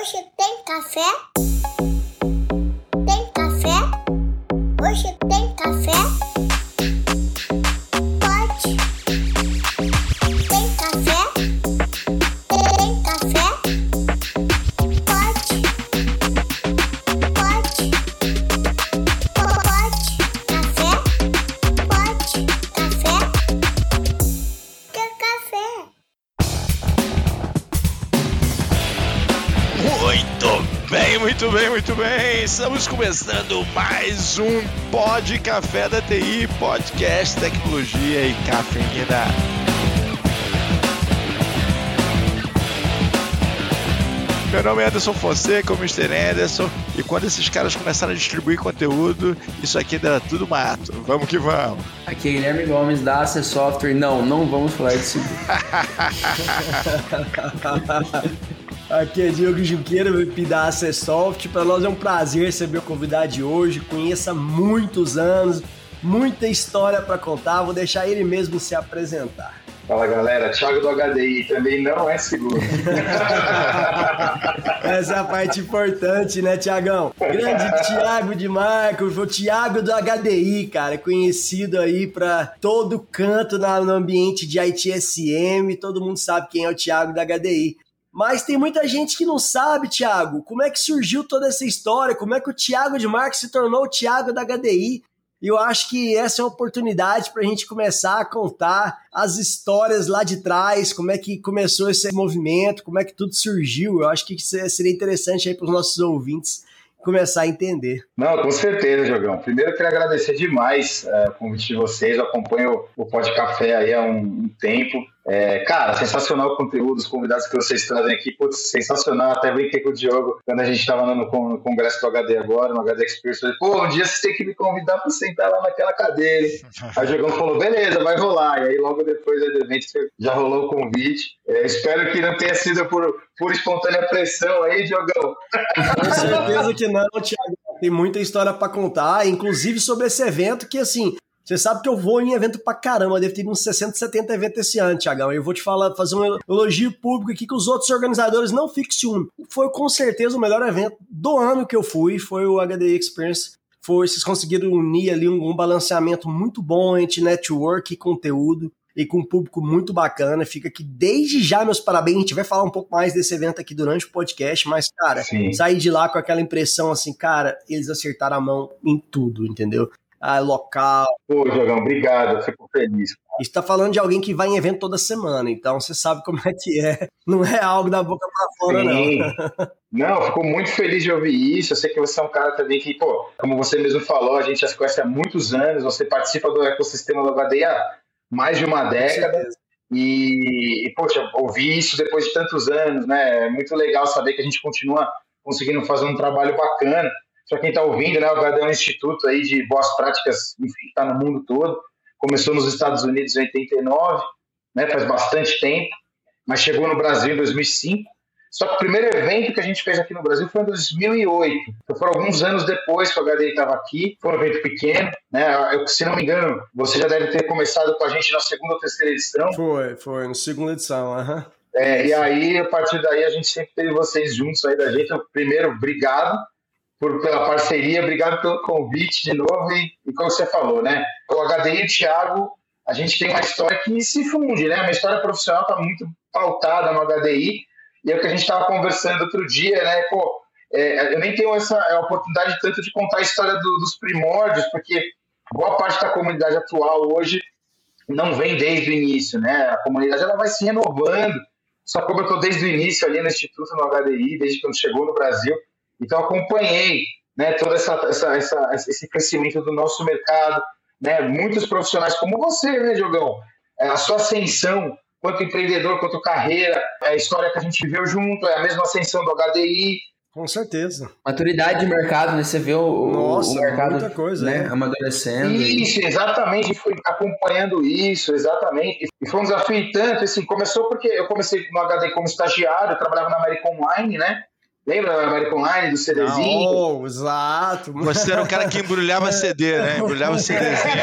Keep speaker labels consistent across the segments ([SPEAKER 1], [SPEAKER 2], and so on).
[SPEAKER 1] Hoje tem café?
[SPEAKER 2] Começando mais um Pod Café da TI, podcast tecnologia e cafeína. Meu nome é Anderson Fonseca, o Mr. Anderson, e quando esses caras começaram a distribuir conteúdo, isso aqui dá tudo mato. Vamos que vamos.
[SPEAKER 3] Aqui é Guilherme Gomes da AC Software. Não, não vamos falar disso.
[SPEAKER 4] Aqui é Diogo Junqueira, VP da Acessoft. Para nós é um prazer receber o convidado de hoje. Conheça muitos anos, muita história para contar. Vou deixar ele mesmo se apresentar.
[SPEAKER 5] Fala galera, Thiago do HDI também não é seguro.
[SPEAKER 4] Essa é a parte importante, né, Tiagão? Grande Thiago de Marco, o Thiago do HDI, cara, conhecido aí para todo canto no ambiente de ITSM. Todo mundo sabe quem é o Thiago do HDI. Mas tem muita gente que não sabe, Thiago, como é que surgiu toda essa história, como é que o Thiago de Marco se tornou o Thiago da HDI. E eu acho que essa é uma oportunidade para a gente começar a contar as histórias lá de trás, como é que começou esse movimento, como é que tudo surgiu. Eu acho que isso seria interessante aí para os nossos ouvintes começar a entender.
[SPEAKER 5] Não, com certeza, Jogão. Primeiro eu queria agradecer demais é, o convite de vocês. Eu acompanho o Pod Café aí há um, um tempo. É, cara, sensacional o conteúdo, os convidados que vocês trazem aqui, putz, sensacional. Até brinquei com o Diogo quando a gente estava no, no congresso do HD agora, no HD Experience. Falei, pô, um dia vocês têm que me convidar para sentar lá naquela cadeira. hein? Aí o Diogão falou, beleza, vai rolar. E aí logo depois do evento já rolou o convite. É, espero que não tenha sido por, por espontânea pressão aí, Diogão.
[SPEAKER 4] Com certeza que não, Thiago. Tem muita história para contar, inclusive sobre esse evento que, assim, você sabe que eu vou em evento pra caramba, eu devo ter uns 60, 70 eventos esse ano, Tiagão. Eu vou te falar, fazer um elogio público aqui que os outros organizadores não ficam ciúme. Foi com certeza o melhor evento do ano que eu fui, foi o HD Experience. Foi, vocês conseguiram unir ali um, um balanceamento muito bom entre network e conteúdo e com um público muito bacana. Fica aqui desde já meus parabéns. A gente vai falar um pouco mais desse evento aqui durante o podcast, mas, cara,
[SPEAKER 5] Sim.
[SPEAKER 4] sair de lá com aquela impressão assim, cara, eles acertaram a mão em tudo, entendeu? Ah, local.
[SPEAKER 5] Pô, Diogão, obrigado, eu fico feliz.
[SPEAKER 4] Isso tá falando de alguém que vai em evento toda semana, então você sabe como é que é. Não é algo da boca pra fora,
[SPEAKER 5] Sim.
[SPEAKER 4] não.
[SPEAKER 5] Não, fico muito feliz de ouvir isso. Eu sei que você é um cara também que, pô, como você mesmo falou, a gente já se conhece há muitos anos, você participa do ecossistema do HDI há mais de uma década. E, e, poxa, ouvir isso depois de tantos anos, né? É muito legal saber que a gente continua conseguindo fazer um trabalho bacana. Para quem está ouvindo, né, o HDI é um instituto aí de boas práticas, enfim, que está no mundo todo. Começou nos Estados Unidos em 89, né, faz bastante tempo, mas chegou no Brasil em 2005. Só que o primeiro evento que a gente fez aqui no Brasil foi em 2008. Então foram alguns anos depois que o HDI estava aqui. Foi um evento pequeno, né? Eu, se não me engano, você já deve ter começado com a gente na segunda ou terceira edição.
[SPEAKER 4] Foi, foi, no segunda edição, aham.
[SPEAKER 5] É, e aí, a partir daí, a gente sempre teve vocês juntos aí da gente. Então, primeiro, obrigado por, pela parceria, obrigado pelo convite de novo. E, e como você falou, né? O HDI e o Thiago, a gente tem uma história que se funde, né? Uma história profissional está muito pautada no HDI. E é o que a gente estava conversando outro dia, né? Pô, é, eu nem tenho essa é, oportunidade tanto de contar a história do- dos primórdios, porque boa parte da comunidade atual hoje não vem desde o início, né? A comunidade ela vai se renovando. Só como eu estou desde o início ali no Instituto, no HDI, desde quando chegou no Brasil, então acompanhei né, todo essa, essa, essa, esse crescimento do nosso mercado, né? Muitos profissionais como você, né, Diogão? É, A sua ascensão quanto empreendedor, quanto carreira, é a história que a gente viveu junto, é a mesma ascensão do HDI,
[SPEAKER 4] Com certeza.
[SPEAKER 3] Maturidade de mercado, né? Você vê o,
[SPEAKER 4] Nossa,
[SPEAKER 3] o mercado
[SPEAKER 4] muita coisa,
[SPEAKER 3] né?
[SPEAKER 4] né?
[SPEAKER 3] amadurecendo. e-
[SPEAKER 5] Isso, exatamente, fui acompanhando isso, exatamente. E foi um desafio e tanto, assim, começou porque eu comecei no HD como estagiário, eu trabalhava na América Online, né? Lembra da American Online, do CDzinho?
[SPEAKER 4] Não, exato.
[SPEAKER 2] Você era o cara que embrulhava CD, né? Embrulhava CDzinho.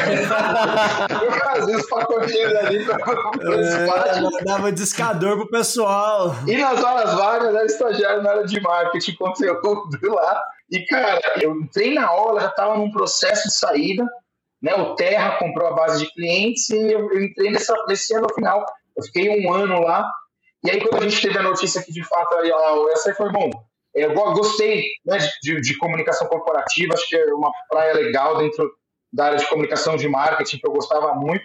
[SPEAKER 5] Eu fazia os pacotinhos ali pra
[SPEAKER 4] é, mandava discador pro pessoal.
[SPEAKER 5] E nas horas vagas era estagiário na área de marketing, conteúdo lá. E, cara, eu entrei na aula, já tava num processo de saída, né? O Terra comprou a base de clientes e eu, eu entrei nessa, nesse ano final. Eu fiquei um ano lá. E aí, quando a gente teve a notícia que de fato a essa foi bom. Eu gostei né, de, de, comunicação corporativa, acho que é uma praia legal dentro da área de comunicação de marketing, que eu gostava muito.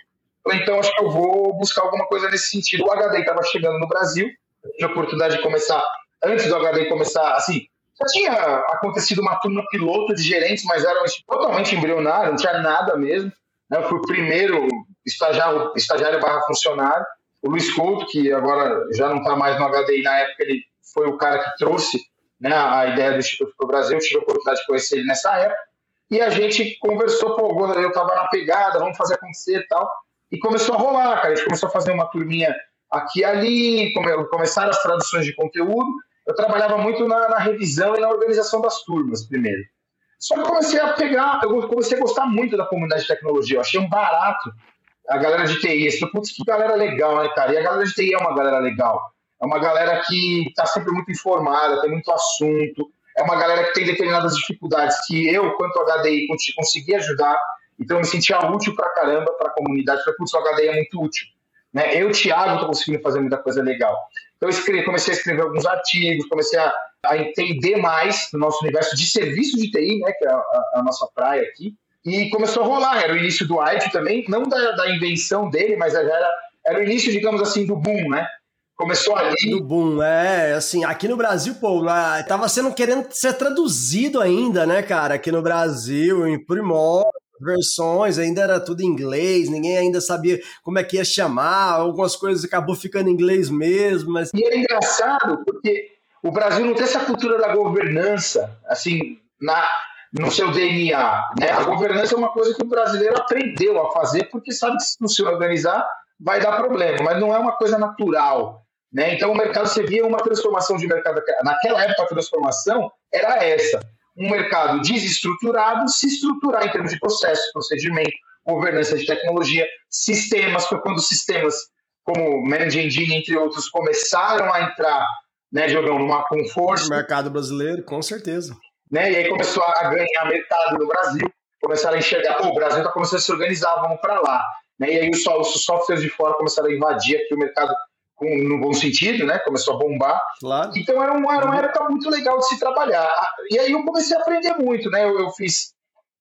[SPEAKER 5] Então, acho que eu vou buscar alguma coisa nesse sentido. O HD estava chegando no Brasil, tive a oportunidade de começar, antes do HD começar, assim, já tinha acontecido uma turma piloto de gerentes, mas era totalmente embrionário, não tinha nada mesmo. Né? Eu fui o primeiro estagiário, estagiário barra funcionário. O Luiz Couto, que agora já não está mais no HDI, na época ele foi o cara que trouxe né, a ideia do Instituto para o Brasil, eu tive a oportunidade de conhecer ele nessa época, e a gente conversou, pô, eu estava na pegada, vamos fazer acontecer e tal, e começou a rolar, cara, a gente começou a fazer uma turminha aqui e ali, come, começaram as traduções de conteúdo, eu trabalhava muito na, na, revisão e na organização das turmas primeiro. Só que comecei a pegar, eu comecei a gostar muito da comunidade de tecnologia, eu achei um barato a galera de TI. Esse, putz, que galera legal, né, cara? E a galera de TI é uma galera legal. É uma galera que está sempre muito informada, tem muito assunto. É uma galera que tem determinadas dificuldades que eu, quanto HDI, consegui ajudar. Então, eu me sentia útil pra caramba para a comunidade. Falei, putz, o HDI é muito útil. Né? Eu, Thiago, estou conseguindo fazer muita coisa legal. Então, eu escrevi, comecei a escrever alguns artigos, comecei a, a entender mais do nosso universo de serviço de TI, né, que é a, a, a nossa praia aqui. E começou a rolar. Era o início do IT também, não da, da invenção dele, mas era, era o início, digamos assim, do boom, né? Começou ali.
[SPEAKER 4] Do boom, é, assim, aqui no Brasil, pô, lá, tava sendo querendo ser traduzido ainda, né, cara? Aqui no Brasil, em primórdio, versões, ainda era tudo em inglês, ninguém ainda sabia como é que ia chamar, algumas coisas acabou ficando em inglês mesmo, mas...
[SPEAKER 5] E é engraçado, porque o Brasil não tem essa cultura da governança, assim, na, no seu DNA. Né? A governança é uma coisa que o brasileiro aprendeu a fazer porque sabe que se não se organizar vai dar problema, mas não é uma coisa natural. Né? Então o mercado, você via uma transformação de mercado. Naquela época a transformação era essa. Um mercado desestruturado se estruturar em termos de processo, procedimento, governança de tecnologia, sistemas, foi quando sistemas como Manage Engine, entre outros, começaram a entrar, né, Diogão, numa, com força.
[SPEAKER 4] No mercado brasileiro, com certeza
[SPEAKER 5] né? E aí começou a ganhar mercado no Brasil, começaram a enxergar, o Brasil está começando a se organizar, vamos para lá. Né? E aí os, os softwares de fora começaram a invadir aqui o mercado no bom sentido, né? Começou a bombar.
[SPEAKER 4] Claro.
[SPEAKER 5] Então era uma, era uma época muito legal de se trabalhar. E aí eu comecei a aprender muito, né? Eu, eu fiz.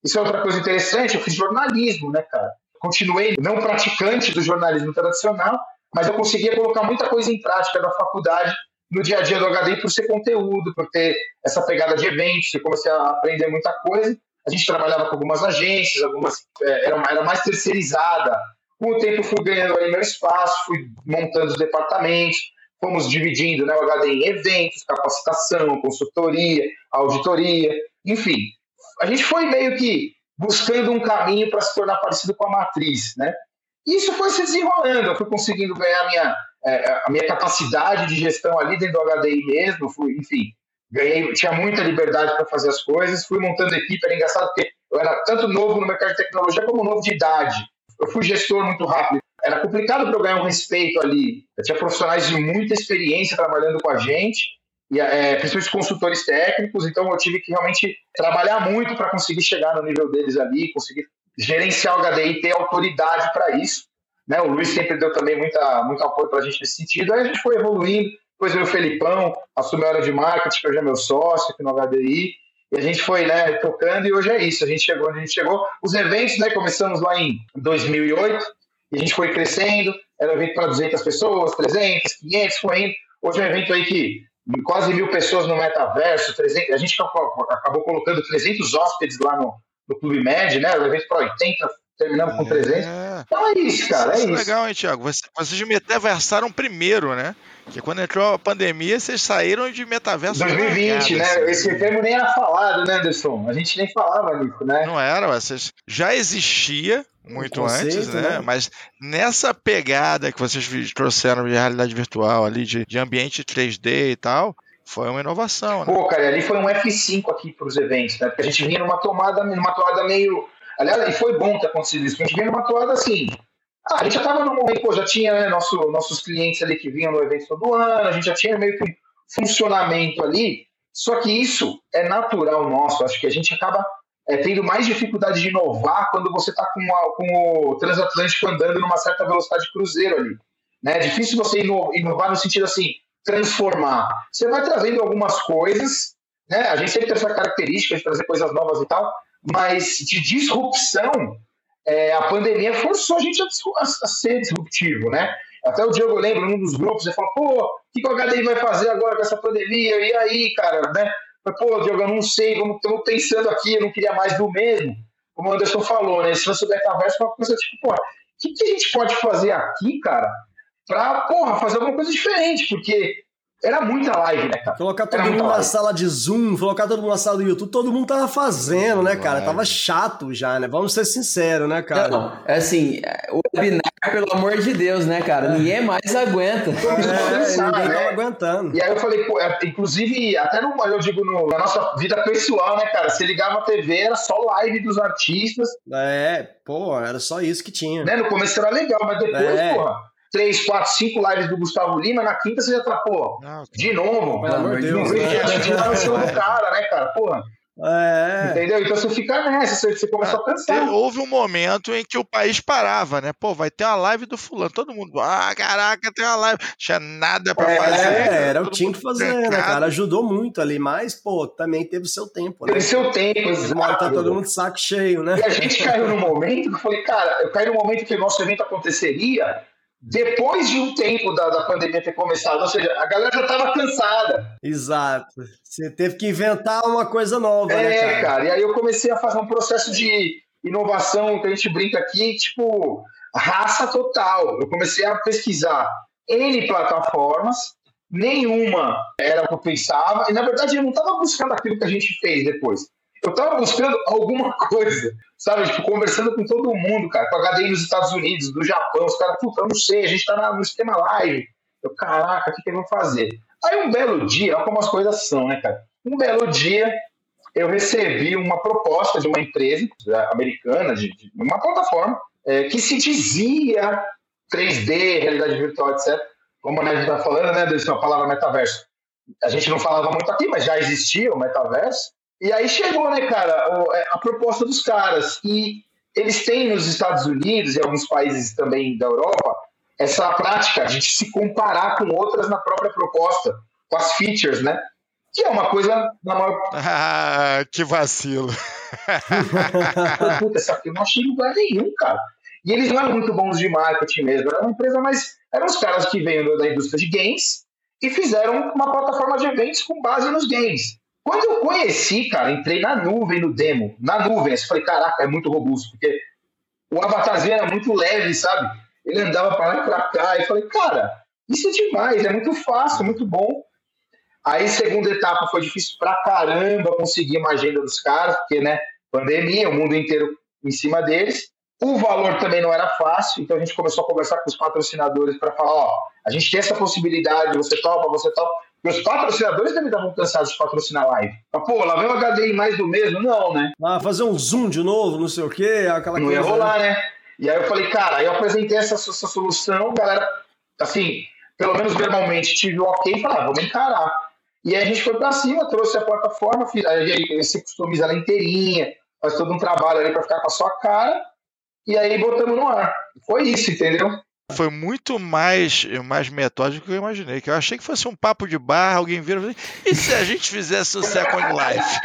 [SPEAKER 5] Isso é outra coisa interessante, eu fiz jornalismo, né, cara? Continuei não praticante do jornalismo tradicional, mas eu conseguia colocar muita coisa em prática da faculdade no dia a dia do HD por ser conteúdo, por ter essa pegada de eventos, eu comecei a aprender muita coisa. A gente trabalhava com algumas agências, algumas é, era, era mais terceirizada. Com o tempo fui ganhando aí meu espaço, fui montando os departamentos, fomos dividindo né, o HD em eventos, capacitação, consultoria, auditoria, enfim. A gente foi meio que buscando um caminho para se tornar parecido com a matriz, né? Isso foi se desenrolando, eu fui conseguindo ganhar minha, é, a minha capacidade de gestão ali dentro do HDI mesmo, fui, enfim, ganhei, tinha muita liberdade para fazer as coisas, fui montando equipe, era engraçado porque eu era tanto novo no mercado de tecnologia como novo de idade. Eu fui gestor muito rápido. Era complicado para eu ganhar um respeito ali. Eu tinha profissionais de muita experiência trabalhando com a gente, e, é, principalmente consultores técnicos, então eu tive que realmente trabalhar muito para conseguir chegar no nível deles ali, conseguir gerenciar o HDI, ter autoridade para isso. Né? O Luiz sempre deu também muita, muito apoio para a gente nesse sentido. Aí a gente foi evoluindo. Depois veio o Felipão, assumiu a área de marketing, que hoje é meu sócio aqui no HDI. E a gente foi né, tocando e hoje é isso. A gente chegou onde a gente chegou. Os eventos, né, começamos lá em 2008 e a gente foi crescendo. Era um evento para 200 pessoas, 300, 500, foi indo. Hoje é um evento aí que quase mil pessoas no metaverso, 300, a gente acabou colocando 300 hóspedes lá no, no Clube Med, né? O evento para 80, terminamos com 300. É. Então é isso, cara, é isso.
[SPEAKER 2] legal, hein, Thiago? Vocês, vocês metaversaram primeiro, né? Que quando entrou a pandemia, vocês saíram de metaverso.
[SPEAKER 5] 2020, né? Assim. Esse termo nem era falado, né, Anderson? A gente nem falava nisso, né?
[SPEAKER 2] Não era, vocês já existia muito conceito, antes, né? né? Mas nessa pegada que vocês trouxeram de realidade virtual ali, de, de ambiente 3D e tal, Foi uma inovação, né?
[SPEAKER 5] Pô, cara, ali foi um F5 aqui para os eventos, né? Porque a gente vinha numa tomada, numa toada meio. Aliás, e foi bom ter acontecido isso, porque a gente vinha numa toada assim. Ah, a gente já tava no momento, pô, já tinha né, nosso, nossos clientes ali que vinham no evento todo ano, a gente já tinha meio que um funcionamento ali. Só que isso é natural nosso, acho que a gente acaba é, tendo mais dificuldade de inovar quando você está com, com, o transatlântico andando numa certa velocidade de cruzeiro ali. Né? É difícil você inovar no sentido assim, transformar. Você vai trazendo algumas coisas, né? A gente sempre tem essa característica de trazer coisas novas e tal, mas de disrupção, é, a pandemia forçou a gente a, a, ser disruptivo, né? Até o Diogo lembra num dos grupos, ele falou, pô, o que, que o HDI vai fazer agora com essa pandemia? E aí, cara, né? Pô, Diogo, eu não sei, estamos pensando aqui, eu não queria mais do mesmo. Como o Anderson falou, né? Se você der conversa, é uma coisa tipo, pô, o que, que a gente pode fazer aqui, cara, pra, porra, fazer alguma coisa diferente, porque era muita live, né, cara?
[SPEAKER 4] Colocar todo mundo na sala de Zoom, colocar todo mundo na sala do YouTube, todo mundo tava fazendo, né, cara? Tava chato já, né? Vamos ser sinceros, né, cara?
[SPEAKER 3] Não, é assim, o webinar, pelo amor de Deus, né, cara? Ninguém mais aguenta.
[SPEAKER 4] É, é ninguém né? tava aguentando.
[SPEAKER 5] E aí eu falei, pô, é, inclusive, até no, eu digo, no, na nossa vida pessoal, né, cara? Você ligava a TV, era só live dos artistas.
[SPEAKER 4] É, pô, era só isso que tinha.
[SPEAKER 5] Né? No começo era legal, mas depois, é. porra três, quatro, cinco lives do Gustavo Lima, na quinta você já tá, pô, de novo. Pelo amor de Deus. A gente tá no show do cara, né, cara? Porra. É. Entendeu? Então você fica nessa, você, você começa a pensar.
[SPEAKER 2] Houve um momento em que o país parava, né? Pô, vai ter uma live do fulano. Todo mundo, ah, caraca, tem uma live. Tinha nada pra
[SPEAKER 4] é,
[SPEAKER 2] fazer.
[SPEAKER 4] É, era o que tinha que fazer, né, cara? Ajudou muito ali, mas, pô, também teve seu tempo, né?
[SPEAKER 5] Teve seu tempo,
[SPEAKER 4] exato. Tá todo mundo de saco cheio, né?
[SPEAKER 5] E a gente caiu no momento que eu falei, cara, eu caí no momento que o nosso evento aconteceria depois de um tempo da, da pandemia ter começado, ou seja, a galera já estava cansada.
[SPEAKER 4] Exato. Você teve que inventar uma coisa nova,
[SPEAKER 5] é,
[SPEAKER 4] né, cara?
[SPEAKER 5] cara? E aí eu comecei a fazer um processo de inovação que a gente brinca aqui, tipo, raça total. Eu comecei a pesquisar N plataformas, nenhuma era o que eu pensava, e na verdade eu não estava buscando aquilo que a gente fez depois eu tava buscando alguma coisa, sabe? Tipo, conversando com todo mundo, cara, com HDI nos Estados Unidos, do Japão, os caras, puta, eu não sei, a gente tá no sistema live. Eu, caraca, o que, que eles vão fazer? Aí um belo dia, olha como as coisas são, né, cara? Um belo dia, eu recebi uma proposta de uma empresa americana, de, de uma plataforma, é, que se dizia 3D, realidade virtual, etc. Como a gente tá falando, né, a palavra metaverso. A gente não falava muito aqui, mas já existia o metaverso. E aí chegou, né, cara, é, a proposta dos caras. E eles têm nos Estados Unidos e alguns países também da Europa essa prática de se comparar com outras na própria proposta, com as features, né? Que é uma coisa na maior.
[SPEAKER 2] Ah, que vacilo.
[SPEAKER 5] Puta, essa aqui eu não achei lugar nenhum, cara. E eles não eram muito bons de marketing mesmo, era uma empresa mais. Eram os caras que vêm da indústria de games e fizeram uma plataforma de eventos com base nos games. Quando eu conheci, cara, entrei na nuvem no demo, na nuvem, eu falei, caraca, é muito robusto, porque o avatarzinho era muito leve, sabe? Ele andava para lá e para cá, e falei, cara, isso é demais, é muito fácil, muito bom. Aí, segunda etapa, foi difícil pra caramba conseguir uma agenda dos caras, porque, né, pandemia, o mundo inteiro em cima deles. O valor também não era fácil, então a gente começou a conversar com os patrocinadores para falar, ó, a gente tem essa possibilidade, você topa, você topa. Meus patrocinadores também estavam cansados de patrocinar live. Mas, pô, lá vem o HDI mais do mesmo? Não, né?
[SPEAKER 4] Ah, fazer um zoom de novo, não sei o quê, aquela
[SPEAKER 5] não
[SPEAKER 4] coisa.
[SPEAKER 5] Não ia rolar, né? E aí eu falei, cara, aí eu apresentei essa, essa solução, galera, assim, pelo menos verbalmente, tive o ok e falei, ah, vamos encarar. E aí a gente foi pra cima, trouxe a plataforma, aí você customiza ela inteirinha, faz todo um trabalho ali pra ficar com a sua cara, e aí botamos no ar. Foi isso, entendeu?
[SPEAKER 2] Foi muito mais, mais metódico do que eu imaginei. Que eu achei que fosse um papo de bar, alguém vira e e se a gente fizesse o Second Life?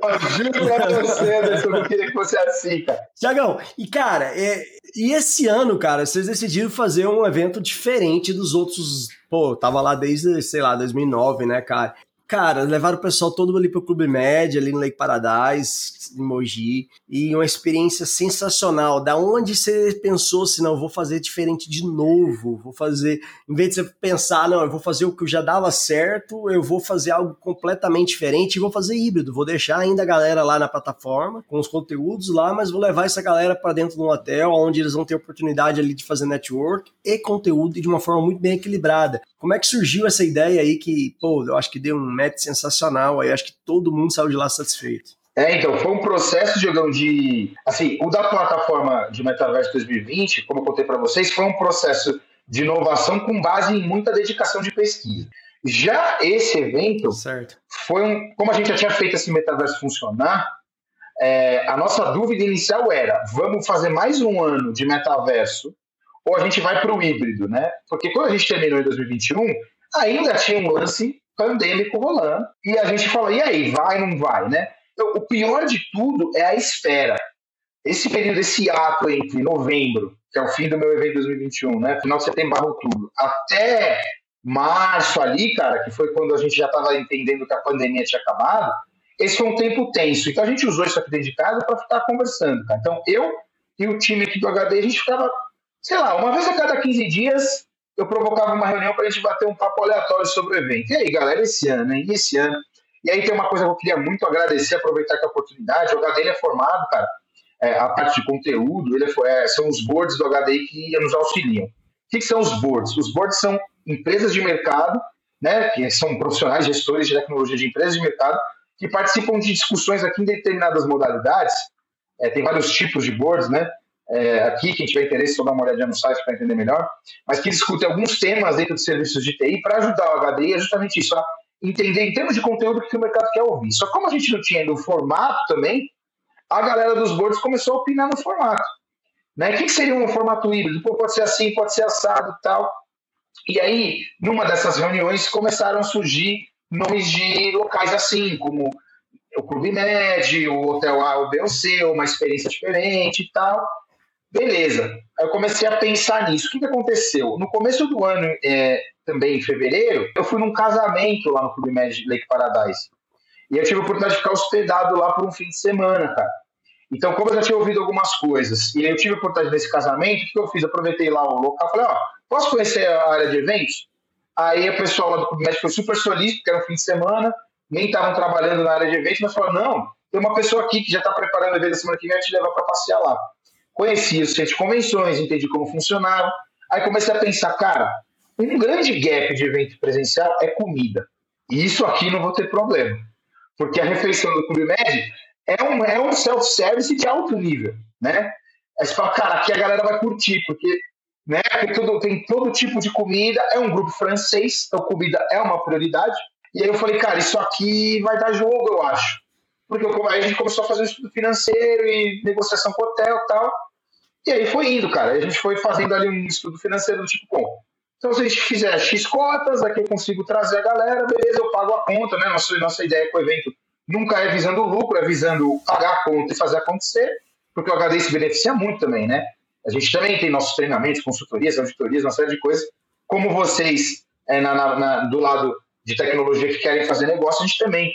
[SPEAKER 5] Pô, juro pra você, Anderson, eu queria que fosse assim, cara.
[SPEAKER 4] Tiagão, e cara, é, e esse ano, cara, vocês decidiram fazer um evento diferente dos outros. Pô, tava lá desde, sei lá, 2009, né, cara? Cara, levaram o pessoal todo ali pro Clube Med, ali no Lake Paradise, em Mogi, e uma experiência sensacional. Da onde você pensou assim, não, vou fazer diferente de novo, vou fazer, em vez de você pensar, não, eu vou fazer o que já dava certo, eu vou fazer algo completamente diferente e vou fazer híbrido, vou deixar ainda a galera lá na plataforma, com os conteúdos lá, mas vou levar essa galera para dentro de um hotel, onde eles vão ter oportunidade ali de fazer network e conteúdo de uma forma muito bem equilibrada. Como é que surgiu essa ideia aí que, pô, eu acho que deu um sensacional aí, acho que todo mundo saiu de lá satisfeito.
[SPEAKER 5] É, então, foi um processo, Diogão, de. Assim, o da plataforma de Metaverso 2020, como eu contei para vocês, foi um processo de inovação com base em muita dedicação de pesquisa. Já esse evento
[SPEAKER 4] certo.
[SPEAKER 5] foi um. Como a gente já tinha feito esse metaverso funcionar, é, a nossa dúvida inicial era: vamos fazer mais um ano de metaverso ou a gente vai para o híbrido, né? Porque quando a gente terminou em 2021, ainda tinha um lance pandêmico rolando e a gente falou: e aí, vai não vai, né? Então, o pior de tudo é a espera. Esse período, esse ato entre novembro, que é o fim do meu evento 2021, né? Final de setembro outubro, até março ali, cara, que foi quando a gente já estava entendendo que a pandemia tinha acabado, esse foi um tempo tenso. Então a gente usou isso aqui dentro de casa para ficar conversando, cara. Então eu e o time aqui do HD, a gente ficava, sei lá, uma vez a cada 15 dias, eu provocava uma reunião para a gente bater um papo aleatório sobre o evento. E aí, galera, esse ano, hein? E esse ano? E aí tem uma coisa que eu queria muito agradecer, aproveitar a oportunidade. O HDI é formado, cara, é, a parte de conteúdo, ele é são os boards do HDI que nos auxiliam. O que, que, são os boards? Os boards são empresas de mercado, né, que são profissionais, gestores de tecnologia de empresas de mercado, que participam de discussões aqui em determinadas modalidades. É, tem vários tipos de boards, né? É, aqui, quem tiver interesse, só dá uma olhadinha no site para entender melhor, mas que discutem alguns temas dentro de serviços de TI para ajudar o HDI é justamente isso, a entender em termos de conteúdo o que o mercado quer ouvir. Só como a gente não tinha ainda o formato também, a galera dos boards começou a opinar no formato. Né? O que, seria um formato híbrido? Pô, pode ser assim, pode ser assado tal. E aí, numa dessas reuniões, começaram a surgir nomes de locais assim, como o Clube Med, o Hotel A, o B ou C, uma experiência diferente e tal. Beleza. Eu comecei a pensar nisso. O que, que aconteceu? No começo do ano, é, também em fevereiro, eu fui num casamento lá no Clube Med Lake Paradise. E eu tive a oportunidade de ficar hospedado lá por um fim de semana, cara. Então, como eu já tinha ouvido algumas coisas, e eu tive a oportunidade nesse casamento, o que eu fiz? Aproveitei lá o local, falei, ó, posso conhecer a área de eventos? Aí o pessoal lá do Clube Médico foi super solícito, porque era um fim de semana, nem estavam trabalhando na área de eventos, mas falaram, não, tem uma pessoa aqui que já está preparando o evento da semana que vem, vai te levar para passear lá. Conheci os centros de convenções, entendi como funcionava. Aí comecei a pensar, cara, um grande gap de evento presencial é comida. E isso aqui não vou ter problema. Porque a refeição do Clube Med é um, é um self-service de alto nível, né? Aí você fala, cara, aqui a galera vai curtir, porque né? Tudo, tem todo tipo de comida, é um grupo francês, então comida é uma prioridade. E aí eu falei, cara, isso aqui vai dar jogo, eu acho. Porque eu, a gente começou a fazer um estudo financeiro e negociação com hotel e tal. E aí foi indo, cara. A gente foi fazendo ali um estudo financeiro do tipo, bom, então se a gente fizer X cotas, aqui eu consigo trazer a galera, beleza, eu pago a conta, né? Nossa, nossa ideia com o evento nunca é visando lucro, é visando pagar a conta e fazer acontecer, porque o HD se beneficia muito também, né? A gente também tem nossos treinamentos, consultorias, auditorias, uma série de coisas. Como vocês, é, na, na, do lado de tecnologia que querem fazer negócio, a gente também.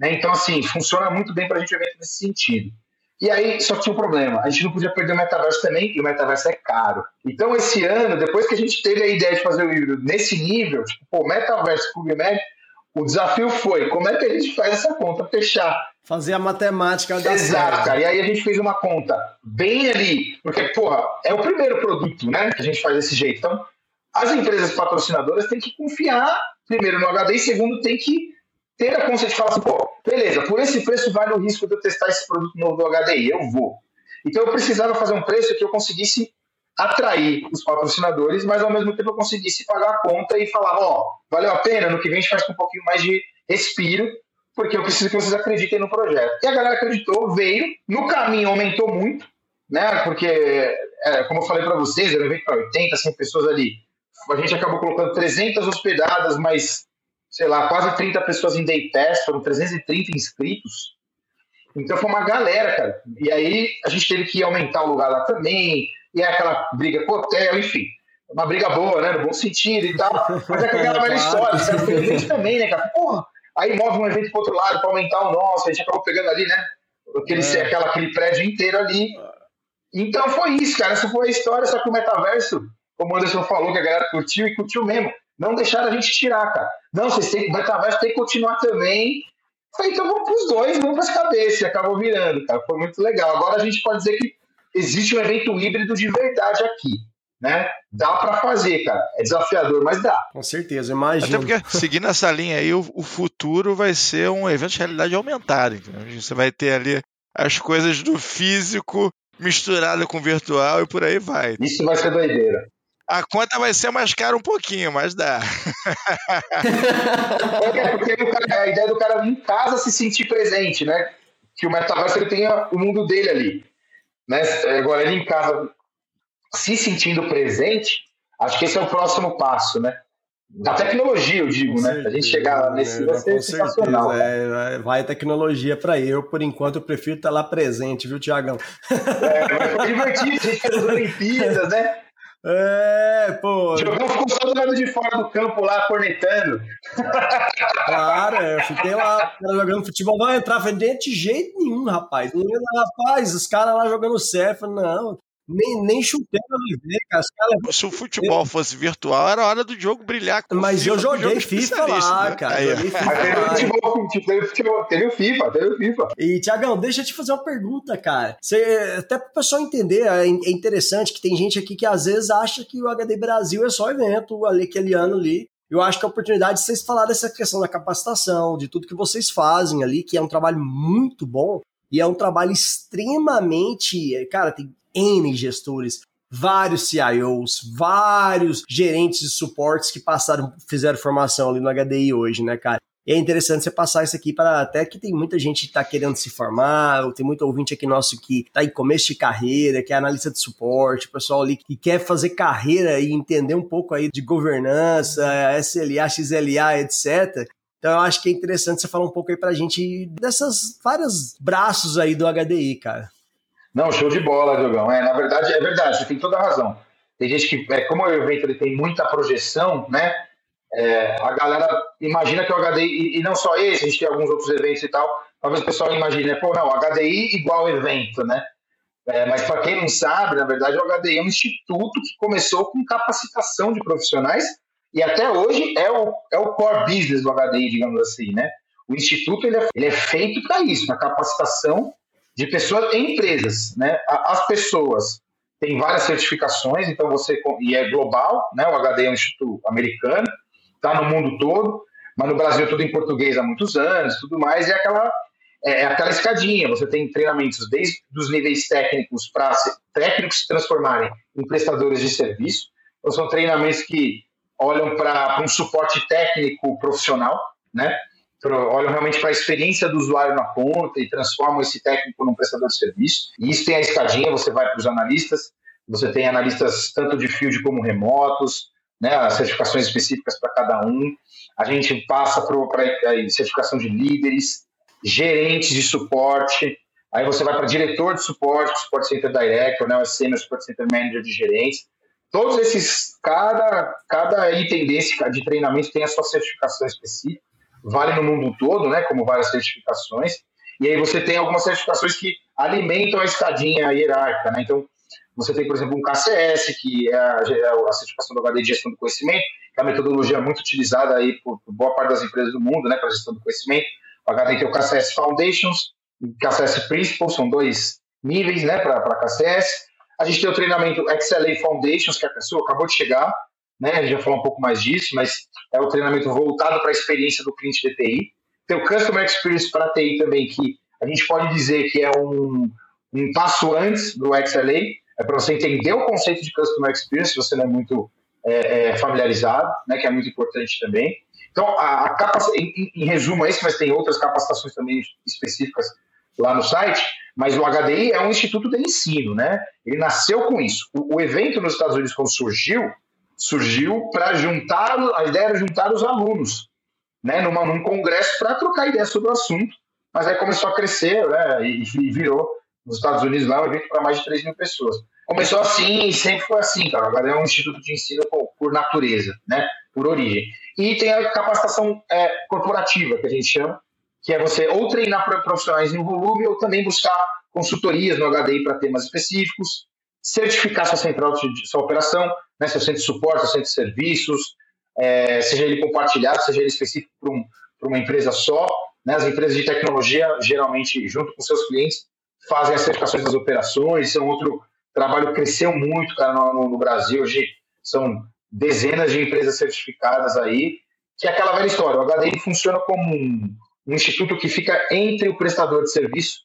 [SPEAKER 5] Né? Então, assim, funciona muito bem para a gente ver nesse sentido. E aí, só que tinha um problema. A gente não podia perder o metaverso também, e o metaverso é caro. Então, esse ano, depois que a gente teve a ideia de fazer o híbrido nesse nível, tipo, pô, metaverso, PubMed, o desafio foi como é que a gente faz essa conta fechar
[SPEAKER 4] Fazer a matemática
[SPEAKER 5] da Exato, cara. E aí a gente fez uma conta bem ali, porque, porra, é o primeiro produto, né, que a gente faz desse jeito. Então, as empresas patrocinadoras têm que confiar, primeiro, no HD e, segundo, tem que ter a consciência de falar assim, pô, beleza, por esse preço vale o risco de eu testar esse produto novo do HDI, eu vou. Então eu precisava fazer um preço que eu conseguisse atrair os patrocinadores, mas ao mesmo tempo eu conseguisse pagar a conta e falar, ó, oh, valeu a pena, no que vem a gente faz com um pouquinho mais de respiro porque eu preciso que vocês acreditem no projeto. E a galera acreditou, veio, no caminho aumentou muito, né? Porque, é, como eu falei para vocês, era um evento para 80, 100 pessoas ali. A gente acabou colocando 300 hospedadas, mas, sei lá, quase 30 pessoas em day test, foram 330 inscritos. Então foi uma galera, cara. E aí a gente teve que aumentar o lugar lá também, e é aquela briga com o hotel, enfim. Uma briga boa, né? No bom sentido e tal. Mas é aquela velha história, sabe? também, né, cara? Porra, Aí move um evento para outro lado para aumentar o nosso, a gente acabou pegando ali, né? Aquele, é. aquela, aquele prédio inteiro ali. Então foi isso, cara. Essa foi a história, só que o metaverso, como o Anderson falou, que a galera curtiu e curtiu mesmo. Não deixaram a gente tirar, cara. Não, vocês têm, o metaverso tem que continuar também. Falei, então vamos pros dois, vamos pras cabeças. E acabou virando, cara. Foi muito legal. Agora a gente pode dizer que existe um evento híbrido de verdade aqui. Né? Dá para fazer, cara. É desafiador, mas dá.
[SPEAKER 4] Com certeza, imagina.
[SPEAKER 2] Até porque, seguindo essa linha aí, o, o, futuro vai ser um evento de realidade aumentada. Entendeu? Você vai ter ali as coisas do físico misturado com virtual e por aí vai.
[SPEAKER 5] Isso vai ser doideira.
[SPEAKER 2] A conta vai ser mais cara um pouquinho, mas dá.
[SPEAKER 5] é porque a ideia do cara em casa se sentir presente, né? Que o metaverso ele tenha o mundo dele ali. Né? Agora, ele em casa se sentindo presente, acho que esse é o próximo passo, né? Da tecnologia, eu digo, com né? Certeza, a gente chegar nesse
[SPEAKER 4] é, vai ser sensacional. É, vai tecnologia para eu, por enquanto, eu prefiro estar lá presente, viu, Tiagão?
[SPEAKER 5] É, foi divertido, a gente fez as Olimpíadas, né?
[SPEAKER 4] É, pô.
[SPEAKER 5] Jogão ficou só do lado de fora do campo lá, cornetando.
[SPEAKER 4] Claro, é, eu fiquei lá jogando futebol. Não entrar, falei, de jeito nenhum, rapaz. Não, rapaz, os caras lá jogando certo. Não, nem, nem chuteira ver, cara.
[SPEAKER 2] Cara... Se o futebol fosse virtual, era hora do jogo brilhar.
[SPEAKER 4] Mas eu joguei FIFA lá, né? cara. Aí, joguei FIFA lá.
[SPEAKER 5] Teve o FIFA, teve o FIFA.
[SPEAKER 4] E, Tiagão, deixa eu te fazer uma pergunta, cara. Você, até pro pessoal entender, é, é interessante que tem gente aqui que às vezes acha que o HD Brasil é só evento ali, aquele ano ali. Eu acho que é a oportunidade de vocês falar dessa questão da capacitação, de tudo que vocês fazem ali, que é um trabalho muito bom e é um trabalho extremamente. Cara, tem N gestores, vários CIOs, vários gerentes de suportes que passaram, fizeram formação ali no HDI hoje, né, cara? E é interessante você passar isso aqui para até que tem muita gente que está querendo se formar, tem muito ouvinte aqui nosso que está em começo de carreira, que é analista de suporte, pessoal ali que quer fazer carreira e entender um pouco aí de governança, SLA, XLA, etc. Então eu acho que é interessante você falar um pouco aí para a gente dessas vários braços aí do HDI, cara.
[SPEAKER 5] Não, show de bola, Diogão. É, na verdade, é verdade, você tem toda a razão. Tem gente que, é, como o evento ele tem muita projeção, né? É, a galera imagina que o HDI, e, e, não só esse, a gente tem alguns outros eventos e tal, talvez o pessoal imagine, né? Pô, não, HDI igual evento, né? É, mas para quem não sabe, na verdade, o HDI é um instituto que começou com capacitação de profissionais e até hoje é o, é o core business do HDI, digamos assim, né? O instituto ele é, ele é feito para isso, para capacitação de pessoas em empresas, né? As pessoas têm várias certificações, então você e é global, né? O HD é um instituto americano, está no mundo todo, mas no Brasil tudo em português há muitos anos, tudo mais, e é aquela é, é aquela escadinha. Você tem treinamentos desde os níveis técnicos para técnicos se transformarem em prestadores de serviço. Então, são treinamentos que olham para um suporte técnico profissional, né? Olham realmente para a experiência do usuário na ponta e transformam esse técnico num prestador de serviço. E isso tem a escadinha, você vai para os analistas, você tem analistas tanto de field como remotos, né, as certificações específicas para cada um. A gente passa para a certificação de líderes, gerentes de suporte, aí você vai para diretor de suporte, Support Center Director, né, o Senior Support Center Manager de gerentes. Todos esses, cada, cada item desse de treinamento tem a sua certificação específica vale no mundo todo, né, como várias certificações, e aí você tem algumas certificações que alimentam a escadinha hierárquica, né? Então, você tem, por exemplo, um KCS, que é a, é a certificação do HD de gestão do conhecimento, que é uma metodologia muito utilizada aí por, por boa parte das empresas do mundo, né, para gestão do conhecimento. O HD tem o KCS Foundations KCS Principles, são dois níveis, né, para KCS. A gente tem o treinamento XLA Foundations, que a pessoa acabou de chegar, né? A gente vai falar um pouco mais disso, mas é o treinamento voltado para a experiência do cliente de TI. Tem o Customer Experience para TI também, que a gente pode dizer que é um, um passo antes do XLA, é para você entender o conceito de Customer Experience, se você não é muito é, é, familiarizado, né, que é muito importante também. Então, a, a em, em, resumo é isso, mas tem outras capacitações também específicas lá no site, mas o HDI é um instituto de ensino, né? Ele nasceu com isso. O, o evento nos Estados Unidos, quando surgiu, surgiu para juntar, a ideia era juntar os alunos, né, numa, num congresso para trocar ideias sobre o assunto, mas aí começou a crescer, né, e, e virou, nos Estados Unidos lá, um evento para mais de 3 mil pessoas. Começou assim e sempre foi assim, cara. Agora é um instituto de ensino por, por natureza, né? por origem. E tem a capacitação é, corporativa, que a gente chama, que é você ou treinar profissionais em volume ou também buscar consultorias no HDI para temas específicos, certificar sua central de sua operação, né, seu centro de suporte, seu centro de serviços, é, seja ele compartilhado, seja ele específico para um, uma empresa só. Né, as empresas de tecnologia, geralmente, junto com seus clientes, fazem as certificações das operações. Isso é um outro trabalho que cresceu muito cara, no, no Brasil. Hoje são dezenas de empresas certificadas aí, que é aquela velha história. O HDI funciona como um, um instituto que fica entre o prestador de serviço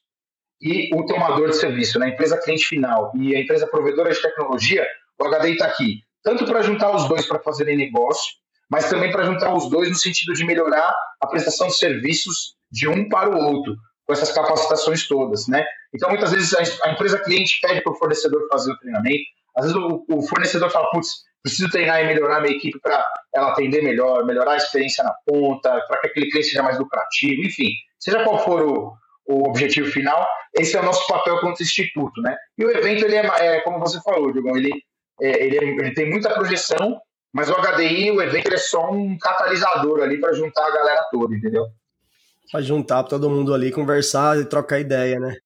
[SPEAKER 5] e o tomador de serviço, né? a empresa cliente final e a empresa provedora de tecnologia, o HDI está aqui, tanto para juntar os dois para fazerem negócio, mas também para juntar os dois no sentido de melhorar a prestação de serviços de um para o outro, com essas capacitações todas. Né? Então, muitas vezes, a empresa cliente pede para o fornecedor fazer o treinamento, às vezes o, fornecedor fala, putz, preciso treinar e melhorar minha equipe para ela atender melhor, melhorar a experiência na ponta, para que aquele cliente seja mais lucrativo, enfim, seja qual for o, o objetivo final, esse é o nosso papel quanto instituto, né? E o evento, ele é, é como você falou, Diogão, ele, é, ele, ele, tem muita projeção, mas o HDI, o evento, é só um catalisador ali para juntar a galera toda, entendeu?
[SPEAKER 4] Para juntar todo mundo ali, conversar e trocar ideia, né?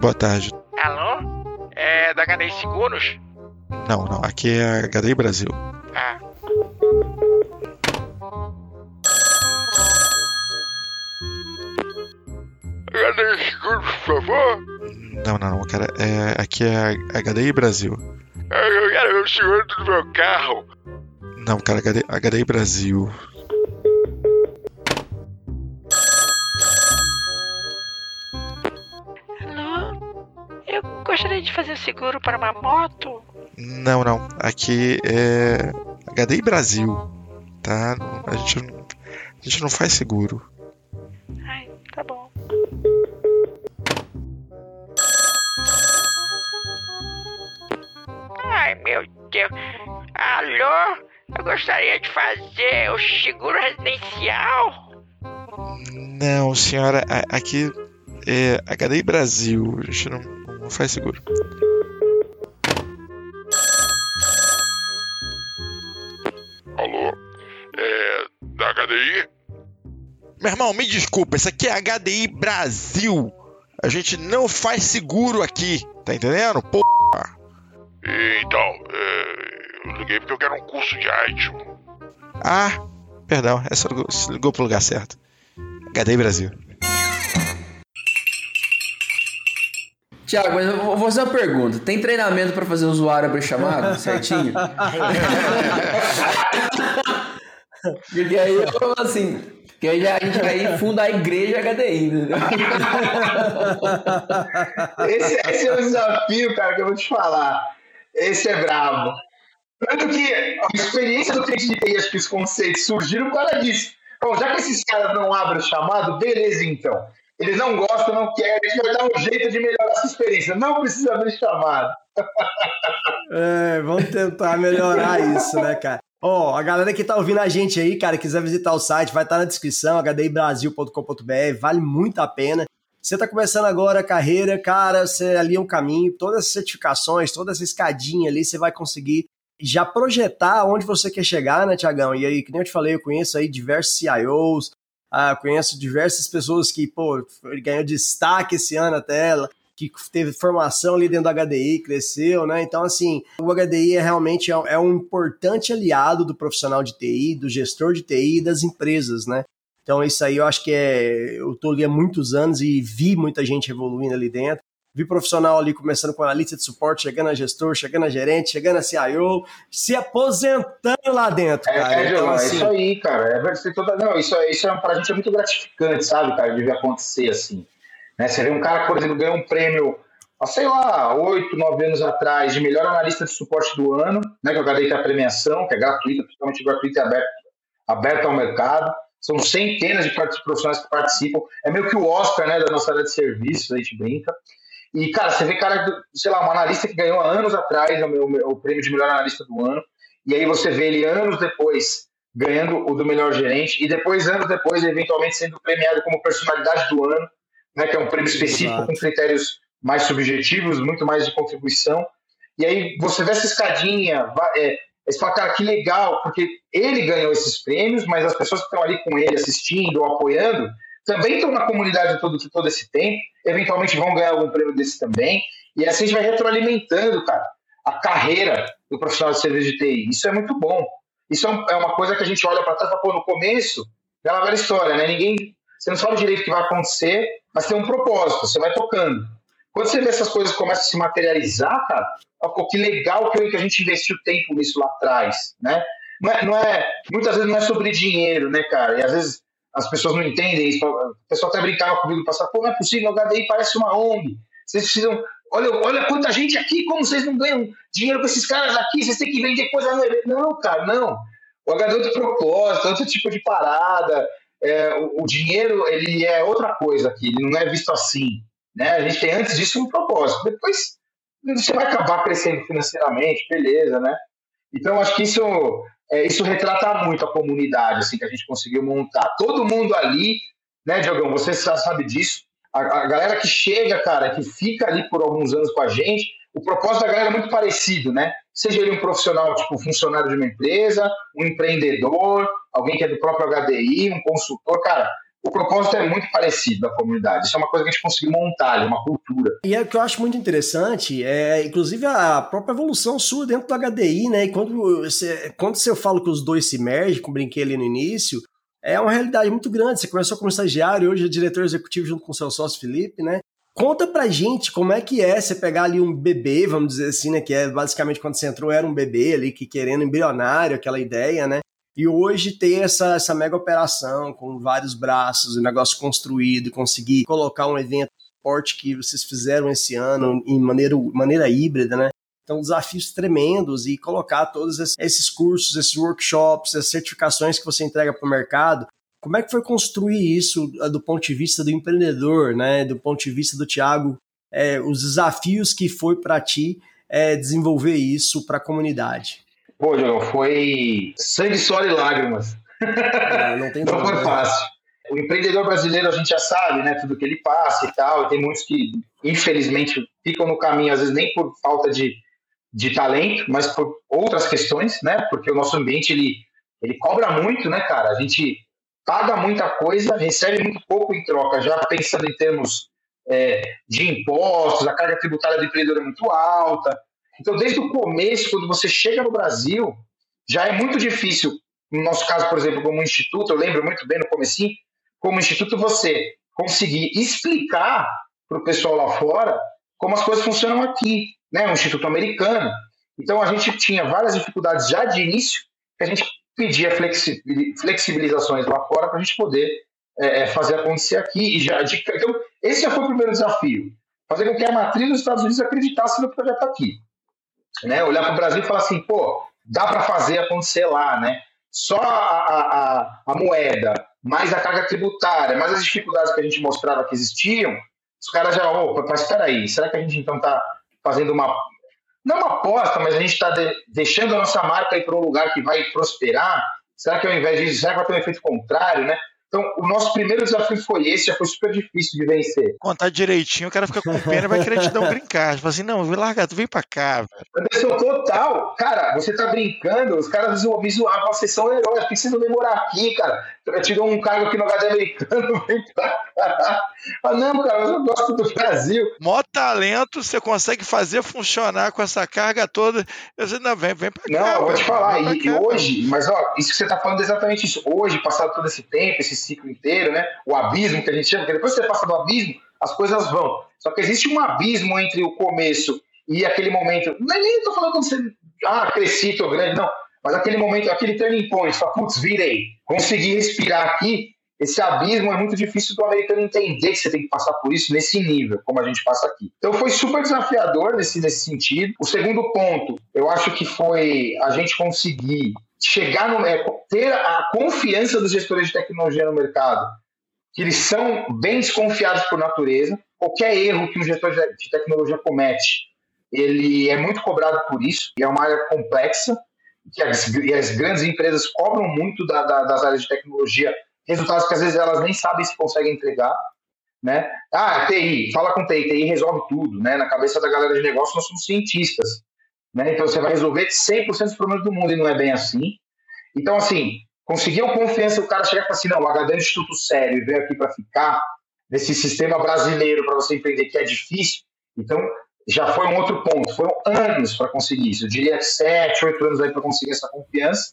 [SPEAKER 2] Boa tarde.
[SPEAKER 6] Alô? É da HDI Seguros?
[SPEAKER 2] Não, não. Aqui é a HDI Brasil.
[SPEAKER 6] Favor?
[SPEAKER 2] Não, não, não, cara. É, aqui é a HDI Brasil.
[SPEAKER 6] Eu quero ver o seguro do meu carro.
[SPEAKER 2] Não, cara, HDI, HDI Brasil.
[SPEAKER 6] gostaria de fazer seguro para uma moto?
[SPEAKER 2] Não, não. Aqui é HDI Brasil, tá? A gente, não, a gente não faz seguro.
[SPEAKER 6] Deus. Alô? Eu gostaria de fazer o seguro residencial.
[SPEAKER 2] Não, senhora, aqui é HDI Brasil. A gente não, não faz seguro.
[SPEAKER 6] Alô? É. Da HDI?
[SPEAKER 2] Meu irmão, me desculpa, isso aqui é HDI Brasil. A gente não faz seguro aqui, tá entendendo? Porra.
[SPEAKER 6] Então, é, eu liguei porque eu quero um curso de IT.
[SPEAKER 2] Ah, perdão, essa ligou, ligou pro lugar certo. HDI Brasil.
[SPEAKER 3] Tiago, mas eu vou fazer uma pergunta. Tem treinamento para fazer o usuário abrir chamado certinho? Porque aí eu falo assim, que aí a gente vai fundar a igreja HDI, entendeu?
[SPEAKER 5] Esse, esse, é o desafio, cara, que eu vou te falar. Esse é brabo. Tanto que a experiência do cliente de TI, acho que os conceitos surgiram por causa disso. Bom, já que esses caras não abrem o chamado, beleza então. Eles não gostam, não querem, a gente vai dar um jeito de melhorar essa experiência. Não precisa abrir chamado.
[SPEAKER 4] É, vamos tentar melhorar isso, né, cara? Ó, oh, a galera que tá ouvindo a gente aí, cara, quiser visitar o site, vai estar tá na descrição, hdibrasil.com.br, vale muito a pena. Você tá começando agora a carreira, cara, você ali é um caminho, todas as certificações, toda essa escadinha ali, você vai conseguir já projetar onde você quer chegar, né, Tiagão? E aí, que nem eu te falei, eu conheço aí diversos CIOs, ah, conheço diversas pessoas que, pô, ganhou destaque esse ano até, que teve formação ali dentro do HDI, cresceu, né? Então, assim, o HDI é realmente é, é um importante aliado do profissional de TI, do gestor de TI e das empresas, né? Então, isso aí eu acho que é. Eu tô ali há muitos anos e vi muita gente evoluindo ali dentro vi profissional ali começando com analista de suporte, chegando a gestor, chegando a gerente, chegando a CIO, se aposentando lá dentro,
[SPEAKER 5] é,
[SPEAKER 4] cara.
[SPEAKER 5] É, então, é assim... isso aí, cara. É, toda... Não, isso, é, isso é, pra gente é muito gratificante, sabe, cara, de ver acontecer assim. Né? Você vê um cara por exemplo, ganhou um prêmio, sei lá, oito, nove anos atrás, de melhor analista de suporte do ano, né, que eu ganhei a premiação, que é gratuita, totalmente gratuita e aberta, aberta ao mercado. São centenas de profissionais que participam. É meio que o Oscar né, da nossa área de serviços, a gente brinca. E, cara, você vê cara, sei lá, um analista que ganhou há anos atrás o, meu, o prêmio de melhor analista do ano, e aí você vê ele anos depois ganhando o do melhor gerente e depois, anos depois, eventualmente sendo premiado como personalidade do ano, né, que é um prêmio específico
[SPEAKER 4] Exato.
[SPEAKER 5] com critérios mais subjetivos, muito mais de contribuição. E aí você vê essa escadinha, é, você fala, cara, que legal, porque ele ganhou esses prêmios, mas as pessoas que estão ali com ele assistindo ou apoiando também estão na comunidade todo, todo esse tempo, eventualmente vão ganhar algum prêmio desse também, e assim a gente vai retroalimentando, cara, a carreira do profissional de serviço de TI. Isso é muito bom. Isso é é uma coisa que a gente olha para trás e fala, pô, no começo, é uma velha história, né? Ninguém, você não sabe direito o que vai acontecer, mas tem um propósito, você vai tocando. Quando você vê essas coisas começam a se materializar, cara, pô, que legal que que a gente investiu tempo nisso lá atrás, né? Não é, não é- muitas vezes não é sobre dinheiro, né, cara? E às vezes as pessoas não entendem isso. O pessoal até brincava comigo no passado, pô, não é possível, o HDI parece uma ONG. Vocês precisam. Olha, olha quanta gente aqui, como vocês não ganham dinheiro com esses caras aqui, vocês têm que vender coisa. Não, cara, não. O HDI é outro propósito, outro tipo de parada. É, o, o dinheiro, ele é outra coisa aqui, ele não é visto assim. Né? A gente tem antes disso um propósito. Depois você vai acabar crescendo financeiramente, beleza, né? Então, acho que isso, é, isso retrata muito a comunidade assim, que a gente conseguiu montar. Todo mundo ali, né, Diogão? Você já sabe disso. A, a galera que chega, cara, que fica ali por alguns anos com a gente, o propósito da galera é muito parecido, né? Seja ele um profissional, tipo funcionário de uma empresa, um empreendedor, alguém que é do próprio HDI, um consultor, cara, o propósito é muito parecido da comunidade. Isso é uma coisa que a gente conseguiu montar ali, uma cultura.
[SPEAKER 4] E é o que eu acho muito interessante, é inclusive a própria evolução sua dentro do HDI, né? E quando você, quando você fala que os dois se mergem, como brinquei ali no início, é uma realidade muito grande. Você começou como estagiário, hoje é diretor executivo junto com seu sócio Felipe, né? Conta pra gente como é que é você pegar ali um bebê, vamos dizer assim, né? Que é basicamente quando você entrou era um bebê ali, que querendo embrionário, aquela ideia, né? E hoje ter essa, essa mega operação com vários braços, o negócio construído, conseguir colocar um evento forte que vocês fizeram esse ano em maneira, maneira híbrida, né? Então, desafios tremendos e colocar todos esses cursos, esses workshops, as certificações que você entrega para o mercado. Como é que foi construir isso uh, do ponto de vista do empreendedor, né? Do ponto de vista do Tiago, é, os desafios que foi para ti é, desenvolver isso para a comunidade?
[SPEAKER 5] Pô, Diogão, foi sangue, suor e lágrimas.
[SPEAKER 4] É, não tem
[SPEAKER 5] Não foi fácil. O empreendedor brasileiro, a gente já sabe, né, tudo que ele passa e tal, e tem muitos que, infelizmente, ficam no caminho, às vezes nem por falta de, de talento, mas por outras questões, né, porque o nosso ambiente, ele, ele cobra muito, né, cara, a gente paga muita coisa, recebe muito pouco em troca, já pensando em termos é, de impostos, a carga tributária do empreendedor é muito alta, então, desde o começo, quando você chega no Brasil, já é muito difícil. No nosso caso, por exemplo, como instituto, eu lembro muito bem no comecinho, como instituto você conseguir explicar para o pessoal lá fora como as coisas funcionam aqui, né? Um instituto americano. Então, a gente tinha várias dificuldades já de início, que a gente pedia flexibilizações lá fora para a gente poder é, fazer acontecer aqui. E já, então, esse já foi o primeiro desafio. Fazer com que a matriz dos Estados Unidos acreditasse no projeto aqui né? Olhar para o Brasil e falar assim, pô, dá para fazer acontecer lá, né? Só a, a, a, moeda, mais a carga tributária, mais as dificuldades que a gente mostrava que existiam, os caras já, opa, mas espera aí, será que a gente então está fazendo uma, não uma aposta, mas a gente está de, deixando a nossa marca ir para um lugar que vai prosperar? Será que ao invés disso, será que vai ter um efeito contrário, né? Então, o nosso primeiro desafio foi esse, já foi super difícil de vencer.
[SPEAKER 2] Contar direitinho, o cara fica com pena e vai querer te dar um brincar. Tipo assim, não, vem largar, tu vem pra cá.
[SPEAKER 5] Anderson, total. Cara, você tá brincando, os caras me zoavam, vocês são heróis, por que vocês não vêm morar aqui, cara? Dou um cargo aqui no HD americano, vem pra cá. Ah, não, cara, mas eu gosto do Brasil.
[SPEAKER 2] Mó talento, você consegue fazer funcionar com essa carga toda. Eu disse, não, vem, vem pra
[SPEAKER 5] Não,
[SPEAKER 2] cá.
[SPEAKER 5] eu vou te falar, e,
[SPEAKER 2] cá,
[SPEAKER 5] hoje, mas ó, isso que você tá falando é exatamente isso. Hoje, passado todo esse tempo, esse ciclo inteiro, né? O abismo que a gente chama, porque depois que você passa do abismo, as coisas vão. Só que existe um abismo entre o começo e aquele momento. Nem, tô falando quando você. Ah, cresci, tô grande, não. Mas aquele momento, aquele turning point, fala, putz, virei. Consegui respirar aqui. Esse abismo é muito difícil do americano entender que você tem que passar por isso nesse nível, como a gente passa aqui. Então foi super desafiador nesse, nesse sentido. O segundo ponto, eu acho que foi a gente conseguir chegar no. É, ter a confiança dos gestores de tecnologia no mercado, que eles são bem desconfiados por natureza. Qualquer erro que um gestor de tecnologia comete, ele é muito cobrado por isso, e é uma área complexa. que as, as grandes empresas cobram muito da, da, das áreas de tecnologia, resultados que às vezes elas nem sabem se conseguem entregar. Né? Ah, TI, fala com TI, TI resolve tudo. Né? Na cabeça da galera de negócio, nós somos cientistas. Né? Então você vai resolver 100% dos problemas do mundo e não é bem assim. Então, assim, conseguiu confiança, o cara chegar e falar assim: não, o HD é um instituto sério e veio aqui para ficar nesse sistema brasileiro para você empreender que é difícil. Então, já foi um outro ponto. Foram anos para conseguir isso. Eu diria sete, oito anos aí para conseguir essa confiança.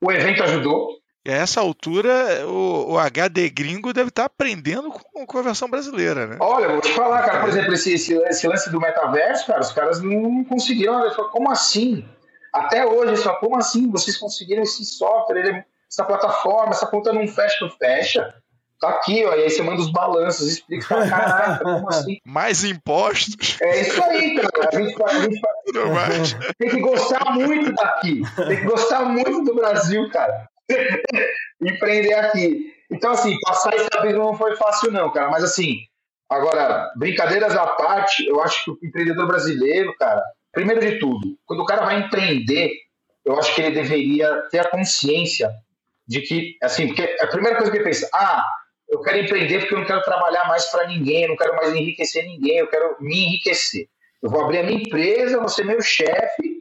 [SPEAKER 5] O evento ajudou.
[SPEAKER 2] E a essa altura, o, o HD gringo deve estar tá aprendendo com, com a versão brasileira, né?
[SPEAKER 5] Olha, eu vou te falar, cara, por exemplo, esse, esse, esse lance do metaverso, cara, os caras não conseguiram. Eles falaram, como assim? Até hoje, falam, como assim? Vocês conseguiram esse software, ele, essa plataforma, essa conta não fecha, não fecha. Tá aqui, ó, e aí você manda os balanços, explica, caraca, como assim?
[SPEAKER 2] Mais impostos.
[SPEAKER 5] É isso aí, cara. A gente, a gente tem que gostar muito daqui. Tem que gostar muito do Brasil, cara. Empreender aqui. Então, assim, passar esse abismo não foi fácil, não, cara. Mas, assim, agora, brincadeiras à parte, eu acho que o empreendedor brasileiro, cara, primeiro de tudo, quando o cara vai empreender, eu acho que ele deveria ter a consciência de que, assim, porque a primeira coisa que ele pensa, ah, eu quero empreender porque eu não quero trabalhar mais para ninguém, eu não quero mais enriquecer ninguém, eu quero me enriquecer. Eu vou abrir a minha empresa, vou ser meu chefe,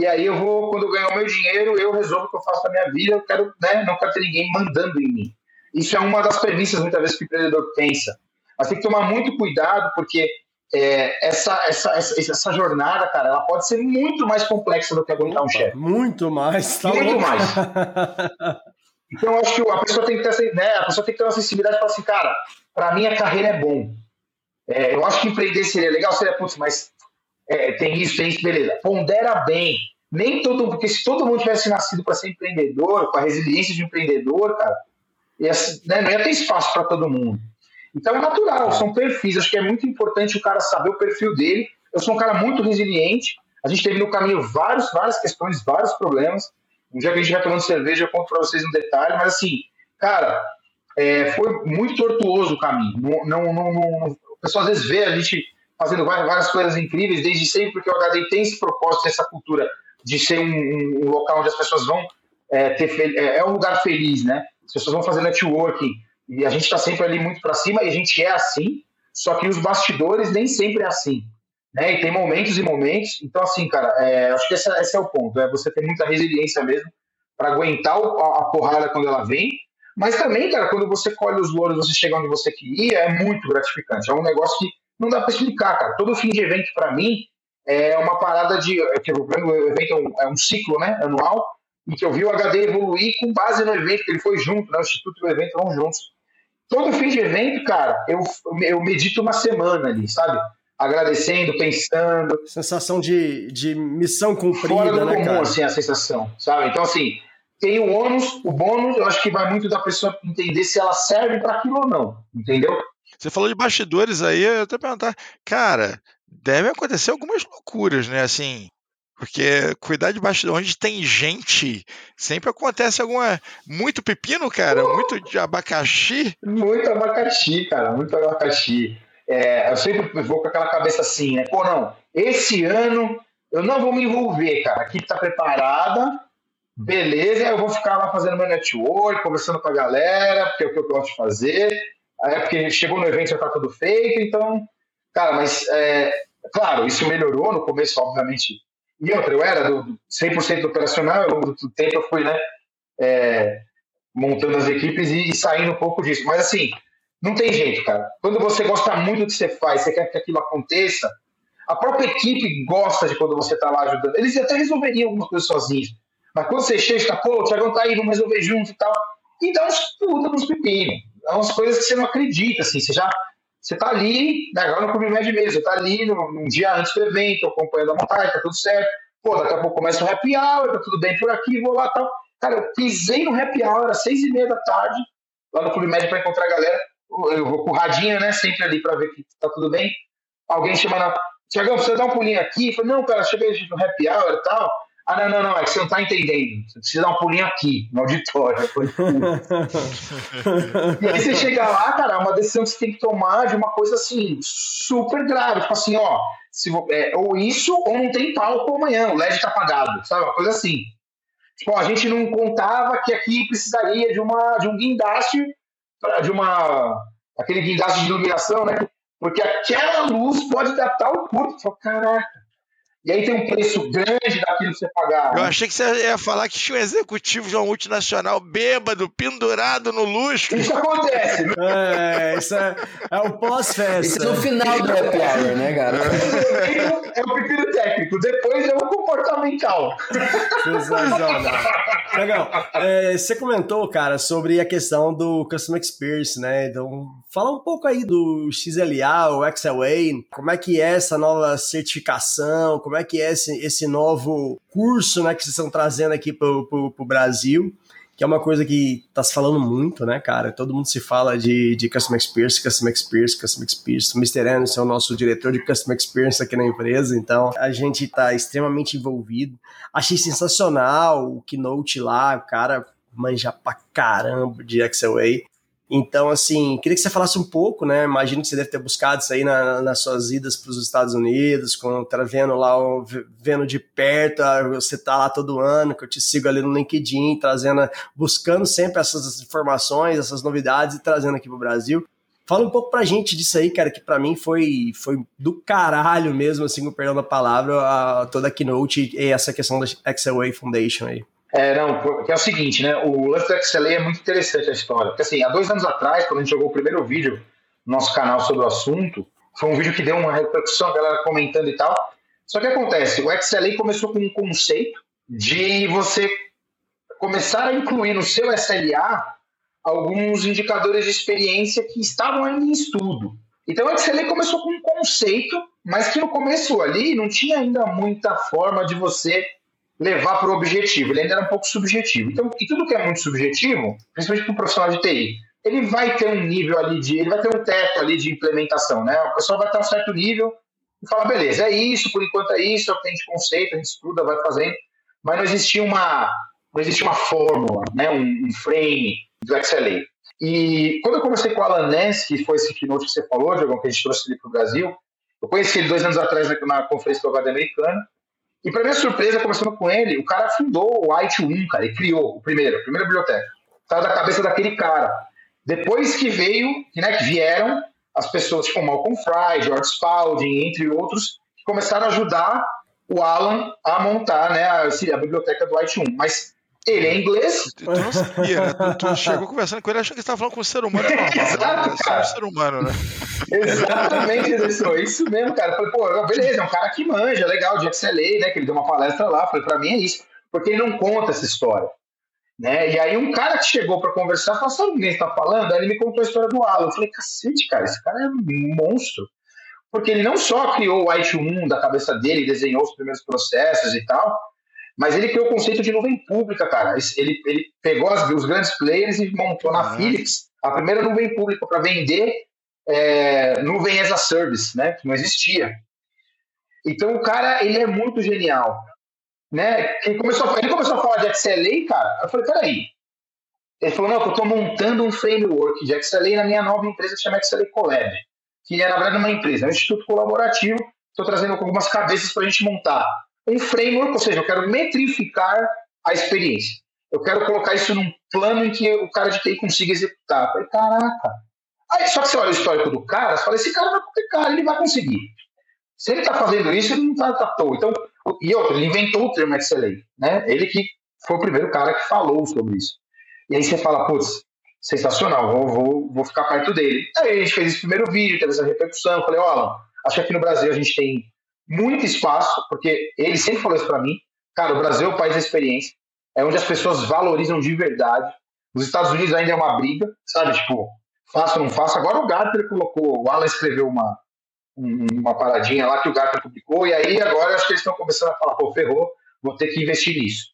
[SPEAKER 5] e aí eu vou, quando eu ganhar o meu dinheiro, eu resolvo o que eu faço na minha vida, eu quero, né, não quero ter ninguém mandando em mim. Isso é uma das premissas, muitas vezes, que o empreendedor pensa. Mas tem que tomar muito cuidado, porque é, essa, essa, essa, essa, jornada, cara, ela pode ser muito mais complexa do que aguentar um chefe.
[SPEAKER 4] Muito mais.
[SPEAKER 5] Tá muito louco. mais. Então, acho que a pessoa tem que ter, né, a pessoa tem que ter uma sensibilidade falar assim, cara, para mim a carreira é bom. É, eu acho que empreender seria legal, seria, putz, mas é, tem isso, tem isso, beleza. Pondera bem. Nem todo porque se todo mundo tivesse nascido para ser empreendedor, com a resiliência de empreendedor, cara, ia, né, não ia ter espaço para todo mundo. Então é natural, são perfis. Acho que é muito importante o cara saber o perfil dele. Eu sou um cara muito resiliente. A gente teve no caminho vários, várias questões, vários problemas. Um dia que a gente vai tomando cerveja, eu conto para vocês um detalhe, mas assim, cara, é, foi muito tortuoso o caminho. Não, não, não, não, o pessoal às vezes vê a gente fazendo várias, várias coisas incríveis desde sempre, porque o HD tem esse propósito, essa cultura de ser um, um, local onde as pessoas vão é, ter é, é um lugar feliz, né? As pessoas vão fazer networking e a gente está sempre ali muito para cima e a gente é assim, só que os bastidores nem sempre é assim. Né? E tem momentos e momentos. Então, assim, cara, é, acho que esse, esse, é o ponto. É você ter muita resiliência mesmo para aguentar a, a, porrada quando ela vem. Mas também, cara, quando você colhe os louros, você chega onde você queria, é muito gratificante. É um negócio que não dá para explicar, cara. Todo fim de evento, para mim, é uma parada de. Que o evento é um, é um, ciclo né, anual, em que eu vi o HD evoluir com base no evento, que ele foi junto, né, o Instituto e o evento vão juntos. Todo fim de evento, cara, eu, eu medito uma semana ali, sabe? agradecendo, pensando.
[SPEAKER 4] Sensação de, de missão cumprida,
[SPEAKER 5] Fora do
[SPEAKER 4] né,
[SPEAKER 5] comum,
[SPEAKER 4] cara?
[SPEAKER 5] assim, a sensação, sabe? Então, assim, tem o ônus, o bônus, eu acho que vai muito da pessoa entender se ela serve para aquilo ou não, entendeu?
[SPEAKER 2] Você falou de bastidores aí, eu até perguntar, cara, deve acontecer algumas loucuras, né? Assim, porque cuidar de bastidor onde tem gente, sempre acontece alguma. Muito pepino, cara? Muito de abacaxi?
[SPEAKER 5] Muito abacaxi, cara, muito abacaxi é, eu sempre vou com aquela cabeça assim, né? Pô, não, esse ano eu não vou me envolver, cara. A equipe tá preparada, beleza, eu vou ficar lá fazendo meu network, conversando com a galera, porque é o que eu gosto de fazer. É porque chegou no evento já tá tudo feito, então, cara, mas, é, claro, isso melhorou no começo, obviamente. E outra, eu era do 100% operacional, ao longo do tempo eu fui, né, é, montando as equipes e, e saindo um pouco disso. Mas, assim, não tem jeito, cara. Quando você gosta muito do que você faz, você quer que aquilo aconteça, a própria equipe gosta de quando você está lá ajudando. Eles até resolveriam algumas coisas sozinhos. Mas quando você chega e está, pô, o Thiagão tá aí, vamos resolver junto e tal. E dá uns puta uns pepinos. Dá umas coisas que você não acredita, assim. Você já. Você tá ali, né, agora no Clube Med mesmo, você tá ali no, dia antes do evento, acompanhando a montagem, tá tudo certo. Pô, daqui a pouco começa o happy hour, tá tudo bem por aqui, vou lá e tal. Cara, eu pisei no happy hour às seis e meia da tarde, lá no Clube Med para encontrar a galera eu vou com o radinho, né? Sempre ali para ver que tá tudo bem. Alguém chamando, Tiagão, precisa dar um pulinho aqui? Eu falei, não, cara, cheguei no happy hour e tal. Ah, não, não, não, é que você não tá entendendo. Você precisa dar um pulinho aqui, no auditório. E aí você chega lá, cara, é uma decisão que você tem que tomar de uma coisa assim, super grave. Tipo assim, ó, se, é, ou isso, ou não tem palco amanhã, o LED tá apagado, sabe? Uma coisa assim. Tipo, a gente não contava que aqui precisaria de, uma, de um guindaste, de uma. aquele guindaste de iluminação, né? Porque aquela luz pode dar tal curto. Caraca. E aí tem um preço grande daquilo que você pagar.
[SPEAKER 2] Eu achei que você ia falar que tinha um executivo de uma multinacional bêbado, pendurado no luxo.
[SPEAKER 5] Isso acontece.
[SPEAKER 4] É, isso é, é o pós-festa.
[SPEAKER 3] é o final do happy hour, né, cara?
[SPEAKER 5] é o pepino técnico, depois é o comportamental.
[SPEAKER 4] Sensacional. Legal. É, você comentou, cara, sobre a questão do Customer Experience, né? Então, fala um pouco aí do XLA, o XLA, como é que é essa nova certificação, como é que é esse, esse novo curso, né, que vocês estão trazendo aqui pro, pro Brasil, que é uma coisa que tá se falando muito, né, cara? Todo mundo se fala de, de Customer Experience, Customer Experience, Customer Experience. O Mr. Anderson é o nosso diretor de Customer Experience aqui na empresa, então a gente tá extremamente envolvido. Achei sensacional o Keynote lá, o cara manja pra caramba de XLA. Então, assim, queria que você falasse um pouco, né? Imagino que você deve ter buscado isso aí na- nas suas idas para os Estados Unidos, quando tá vendo lá, o- vendo de perto, ah, você tá lá todo ano, que eu te sigo ali no LinkedIn, trazendo, buscando sempre essas informações, essas novidades e trazendo aqui pro Brasil. Fala um pouco pra gente disso aí, cara, que pra mim foi, foi do caralho mesmo, assim, com perdão da palavra, a, toda a keynote e essa questão da XLA Foundation aí.
[SPEAKER 5] É, não, porque é o seguinte, né? O lance do XLA é muito interessante a história. Porque assim, há dois anos atrás, quando a gente jogou o primeiro vídeo no nosso canal sobre o assunto, foi um vídeo que deu uma repercussão, a galera comentando e tal. Só que acontece, o XLA começou com um conceito de você começar a incluir no seu SLA alguns indicadores de experiência que estavam ainda em estudo. Então o XLA começou com um conceito, mas que no começo ali não tinha ainda muita forma de você levar para o objetivo, ele ainda era um pouco subjetivo. Então, e tudo que é muito subjetivo, principalmente para um profissional de TI, ele vai ter um nível ali de, ele vai ter um teto ali de implementação, né? O pessoal vai ter um certo nível e fala, beleza, é isso, por enquanto é isso, é o que tem de conceito, a gente estuda, vai fazendo, mas não existia uma, não existia uma fórmula, né? Um, um frame do XLA. E quando eu conversei com o Alan Ness, que foi esse keynote que você falou, Diogão, que a gente trouxe ele para o Brasil, eu conheci ele dois anos atrás na, conferência do HD americana, e para minha surpresa, conversando com ele, o cara fundou o IT1, cara, ele criou o primeiro, a primeira biblioteca. Estava da cabeça daquele cara. Depois que veio, né, que vieram as pessoas tipo Malcolm Fry, George Spalding, entre outros, que começaram a ajudar o Alan a montar né, a, a biblioteca do IT1. Mas ele é inglês,
[SPEAKER 2] Tu não sabia, né? Tu, tu chegou conversando com ele achando que estava falando com um ser humano normal.
[SPEAKER 5] Exato,
[SPEAKER 2] né? Você é
[SPEAKER 5] cara.
[SPEAKER 2] um ser humano, né?
[SPEAKER 5] Exatamente, Anderson. Isso mesmo, cara. Falei, pô, beleza, é um cara que manja, legal, de XLA, né? Que ele deu uma palestra lá. Falei, pra mim é isso. Porque ele não conta essa história. Né? E aí um cara que chegou pra conversar falou, sabe o que você tá falando? Aí ele me contou a história do Alan. Eu falei, cacete, cara, esse cara é um monstro. Porque ele não só criou o IT1 da cabeça dele, desenhou os primeiros processos e tal, mas ele criou o conceito de nuvem pública, cara. Ele, ele pegou as, os grandes players e montou na
[SPEAKER 2] Ah.
[SPEAKER 5] Philips a primeira nuvem pública para vender é, nuvem as a service, né? Que não existia. Então o cara, ele é muito genial. Né? Ele, começou, a- ele começou a falar de XLA, cara. Eu falei, peraí. Ele falou, não, eu estou montando um framework de XLA na minha nova empresa que chama XLA Collab. Que é, na verdade, uma empresa, é um instituto colaborativo. Estou trazendo algumas cabeças para a gente montar um framework, ou seja, eu quero metrificar a experiência. Eu quero colocar isso num plano em que o cara de TI consiga executar. Falei, caraca. Aí, só que você olha o histórico do cara, você fala, esse cara vai complicar, ele vai conseguir. Se ele está fazendo isso, ele não está à toa. Então, e outro, ele inventou o termo XLA. Né? Ele que foi o primeiro cara que falou sobre isso. E aí você fala, putz, sensacional, vou, vou, vou ficar perto dele. Aí a gente fez esse primeiro vídeo, teve essa repercussão. Falei, olha, acho que aqui no Brasil a gente tem muito espaço, porque ele sempre falou isso para mim. Cara, o Brasil é o país da experiência, é onde as pessoas valorizam de verdade. Os Estados Unidos ainda é uma briga, sabe? Tipo, faço ou não faço. Agora o Gartner colocou, o Alan escreveu uma, um- uma paradinha lá que o Gartner publicou, e aí agora acho que eles estão começando a falar, pô, ferrou, vou ter que investir nisso.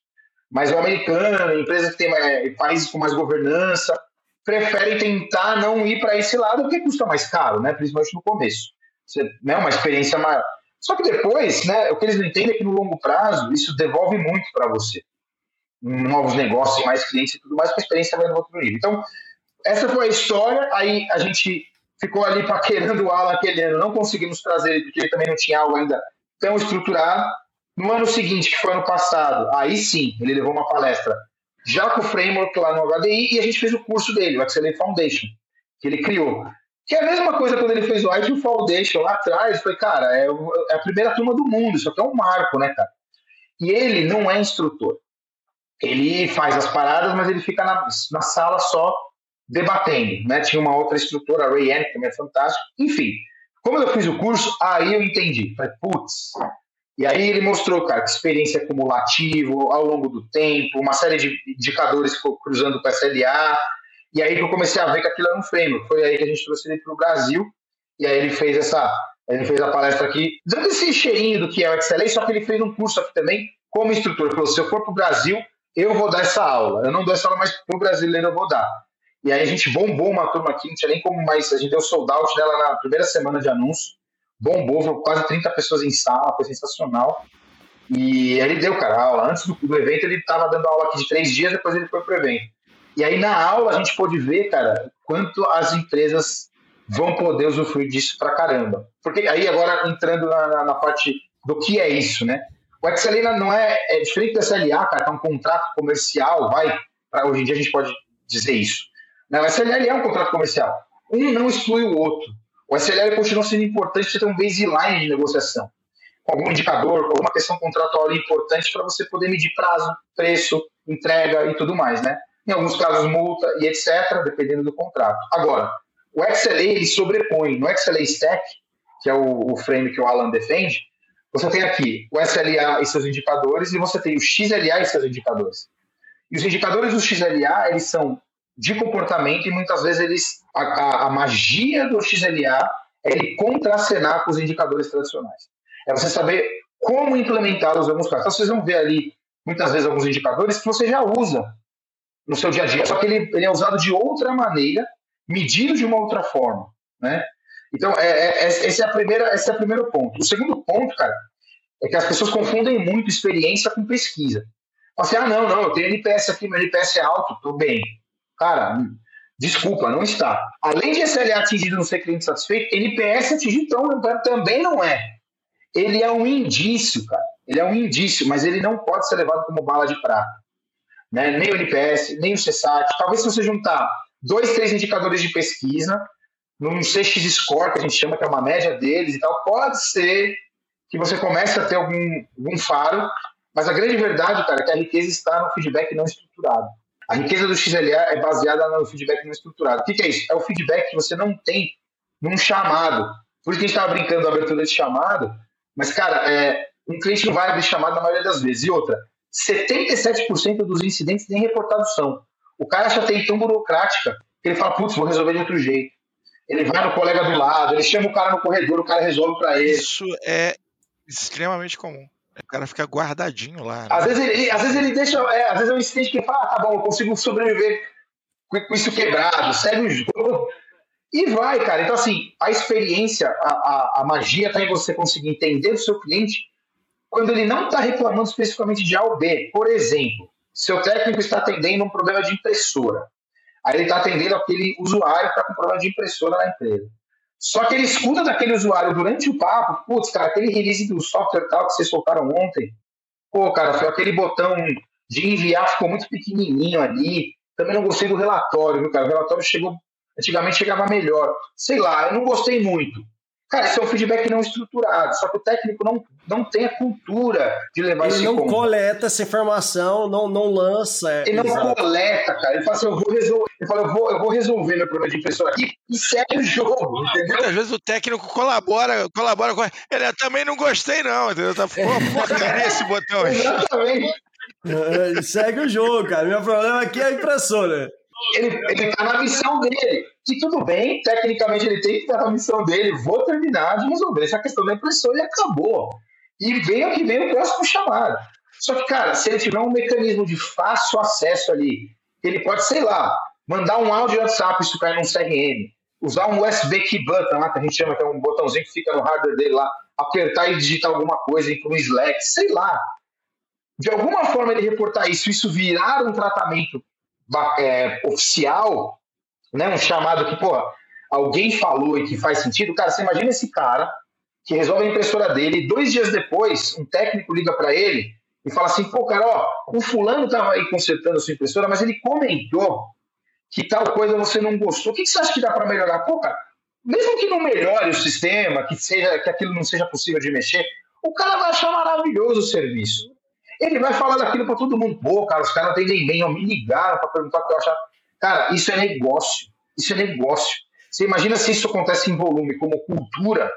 [SPEAKER 5] Mas o americano, empresas que têm mais, países com mais governança, preferem tentar não ir para esse lado, porque custa mais caro, né? principalmente no começo. Você, né? Uma experiência maior. Só que depois, né, o que eles não entendem é que no longo prazo, isso devolve muito para você. Novos negócios, mais clientes e tudo mais, que a experiência vai no outro nível. Então, essa foi a história. Aí a gente ficou ali paquerando o Alan aquele ano, não conseguimos trazer ele, porque ele também não tinha algo ainda tão estruturado. No ano seguinte, que foi ano passado, aí sim, ele levou uma palestra já com o framework lá no HDI e a gente fez o curso dele, o XLA Foundation, que ele criou. Que é a mesma coisa quando ele fez o IT Foundation lá atrás. Foi, cara, é, é a primeira turma do mundo, isso aqui é um marco, né, cara? E ele não é instrutor. Ele faz as paradas, mas ele fica na, na sala só debatendo, né? Tinha uma outra instrutora, a Ray Ann, que também é fantástica. Enfim, como eu fiz o curso, aí eu entendi. Falei, putz. E aí ele mostrou, cara, que experiência acumulativa ao longo do tempo, uma série de indicadores cruzando com a SLA. E aí que eu comecei a ver que aquilo era um framework. Foi aí que a gente trouxe ele para o Brasil. E aí ele fez essa, ele fez a palestra aqui, dando esse cheirinho do que é o XLA, só que ele fez um curso aqui também como instrutor. Ele falou: se eu for para o Brasil, eu vou dar essa aula. Eu não dou essa aula, mas para o brasileiro eu vou dar. E aí a gente bombou uma turma aqui, não tinha nem como mais. A gente deu sold out dela na primeira semana de anúncio. Bombou, quase 30 pessoas em sala, foi sensacional. E ele deu, cara, aula. Antes do, do evento, ele estava dando aula aqui de três dias, depois ele foi pro evento. E aí na aula a gente pôde ver, cara, quanto as empresas vão poder usufruir disso pra caramba. Porque aí agora entrando na, na, parte do que é isso, né? O XLA não é, é diferente do SLA, cara, que é um contrato comercial, vai, pra, hoje em dia a gente pode dizer isso. Não, o SLA é um contrato comercial. Um não exclui o outro. O SLA continua sendo importante você ter um baseline de negociação, com algum indicador, com alguma questão contratual importante para você poder medir prazo, preço, entrega e tudo mais, né? Em alguns casos, multa e etc., dependendo do contrato. Agora, o XLA ele sobrepõe no XLA Stack, que é o, o frame que o Alan defende, você tem aqui o SLA e seus indicadores e você tem o XLA e seus indicadores. E os indicadores do XLA, eles são de comportamento e muitas vezes eles a, a, a magia do XLA é ele contracenar com os indicadores tradicionais. É você saber como implementá-los em alguns casos. Então vocês vão ver ali muitas vezes alguns indicadores que você já usa no seu dia a dia, só que ele, ele é usado de outra maneira, medido de uma outra forma, né? Então, é, é, é, esse, é a primeira, esse é o primeiro ponto. O segundo ponto, cara, é que as pessoas confundem muito experiência com pesquisa. Assim, ah, não, não, eu tenho NPS aqui, meu NPS é alto, tô bem. Cara, desculpa, não está. Além de SLA atingido não ser cliente satisfeito, NPS atingido também não é. Ele é um indício, cara. Ele é um indício, mas ele não pode ser levado como bala de prata. Né? Nem o NPS, nem o CSAT. Talvez se você juntar dois, três indicadores de pesquisa, num CX Score, que a gente chama que é uma média deles e tal, pode ser que você comece a ter algum, algum faro, mas a grande verdade, cara, é que a riqueza está no feedback não estruturado. A riqueza do XLA é baseada no feedback não estruturado. O que, é isso? É o feedback que você não tem num chamado. Por isso que a gente estava brincando da abertura desse chamado, mas, cara, é, um cliente não vai abrir chamado na maioria das vezes. E outra, 77% dos incidentes nem reportados são. O cara acha TI tão burocrática que ele fala, putz, vou resolver de outro jeito. Ele vai no colega do lado, ele chama o cara no corredor, o cara resolve para ele.
[SPEAKER 2] Isso é extremamente comum. O cara fica guardadinho lá. Né?
[SPEAKER 5] Às, vezes ele, às vezes ele deixa. É, às vezes é um incidente que ele fala, ah, tá bom, eu consigo sobreviver com, isso quebrado, segue o jogo. E vai, cara. Então, assim, a experiência, a, a, a magia está em você conseguir entender o seu cliente quando ele não está reclamando especificamente de A ou B. Por exemplo, seu técnico está atendendo um problema de impressora. Aí ele está atendendo aquele usuário que está com problema de impressora na empresa. Só que ele escuta daquele usuário durante o papo, putz, cara, aquele release do software tal que vocês soltaram ontem, pô, cara, foi aquele botão de enviar ficou muito pequenininho ali. Também não gostei do relatório, viu, cara? O relatório chegou, antigamente chegava melhor. Sei lá, eu não gostei muito. Cara, esse é um feedback não estruturado, só que o técnico não, não tem a cultura de levar
[SPEAKER 4] Ele
[SPEAKER 5] esse
[SPEAKER 4] não
[SPEAKER 5] ponto.
[SPEAKER 4] coleta essa informação, não, não lança.
[SPEAKER 5] Ele não
[SPEAKER 4] Exato.
[SPEAKER 5] coleta, cara. Ele fala assim, eu vou resolver, ele fala, eu vou, eu vou resolver meu problema de impressora aqui e segue o jogo, entendeu?
[SPEAKER 2] Muitas vezes o técnico colabora, colabora com. Ele eu também não gostei, não, entendeu? Tá porcaria esse botão aí.
[SPEAKER 5] Exatamente.
[SPEAKER 4] É, Segue o jogo, cara. Meu problema aqui é a impressora.
[SPEAKER 5] Ele, ele tá na missão dele. E tudo bem, tecnicamente ele tem que estar na missão dele. Vou terminar de resolver essa questão da impressora e acabou. E o que vem o próximo chamado. Só que, cara, se ele tiver um mecanismo de fácil acesso ali, ele pode, sei lá, mandar um áudio WhatsApp, isso cai num CRM, usar um USB key button lá, que a gente chama que é um botãozinho que fica no hardware dele lá, apertar e digitar alguma coisa, para um Slack, sei lá. De alguma forma ele reportar isso, isso virar um tratamento é, oficial, né, um chamado que, pô, alguém falou e que faz sentido, cara, você imagina esse cara que resolve a impressora dele. E dois dias depois, um técnico liga para ele e fala assim: pô, cara, ó, o fulano tava aí consertando a sua impressora, mas ele comentou que tal coisa você não gostou. O que, que você acha que dá para melhorar? Pô, cara, mesmo que não melhore o sistema, que, seja, que aquilo não seja possível de mexer, o cara vai achar maravilhoso o serviço. Ele vai falar daquilo para todo mundo. Pô, cara, os caras atendem bem, ó, me ligaram para perguntar o que eu achava. Cara, isso é negócio. Isso é negócio. Você imagina se isso acontece em volume, como cultura,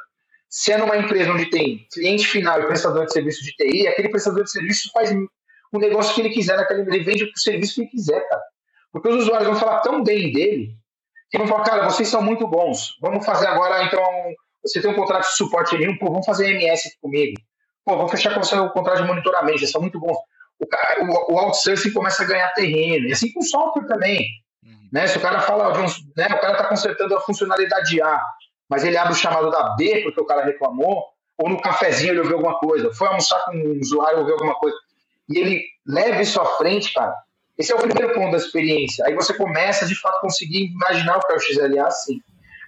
[SPEAKER 5] se é numa empresa onde tem cliente final e prestador de serviço de TI, aquele prestador de serviço faz o negócio que ele quiser naquele ele vende o serviço que ele quiser, cara. Porque os usuários vão falar tão bem dele que vão falar, cara, vocês são muito bons. Vamos fazer agora, então, você tem um contrato de suporte nenhum, pô, vamos fazer MS comigo. Pô, vamos fechar com você um contrato de monitoramento, vocês são muito bons. O, cara, o, o outsourcing começa a ganhar terreno. E assim com o software também. Uhum. Né? Se o cara fala uns, né, o cara está consertando a funcionalidade A, mas ele abre o chamado da B porque o cara reclamou, ou no cafezinho ele ouviu alguma coisa, foi almoçar com um usuário ouviu alguma coisa, e ele leva isso à frente, cara. Esse é o primeiro ponto da experiência. Aí você começa, de fato, conseguir imaginar o que é o XLA assim.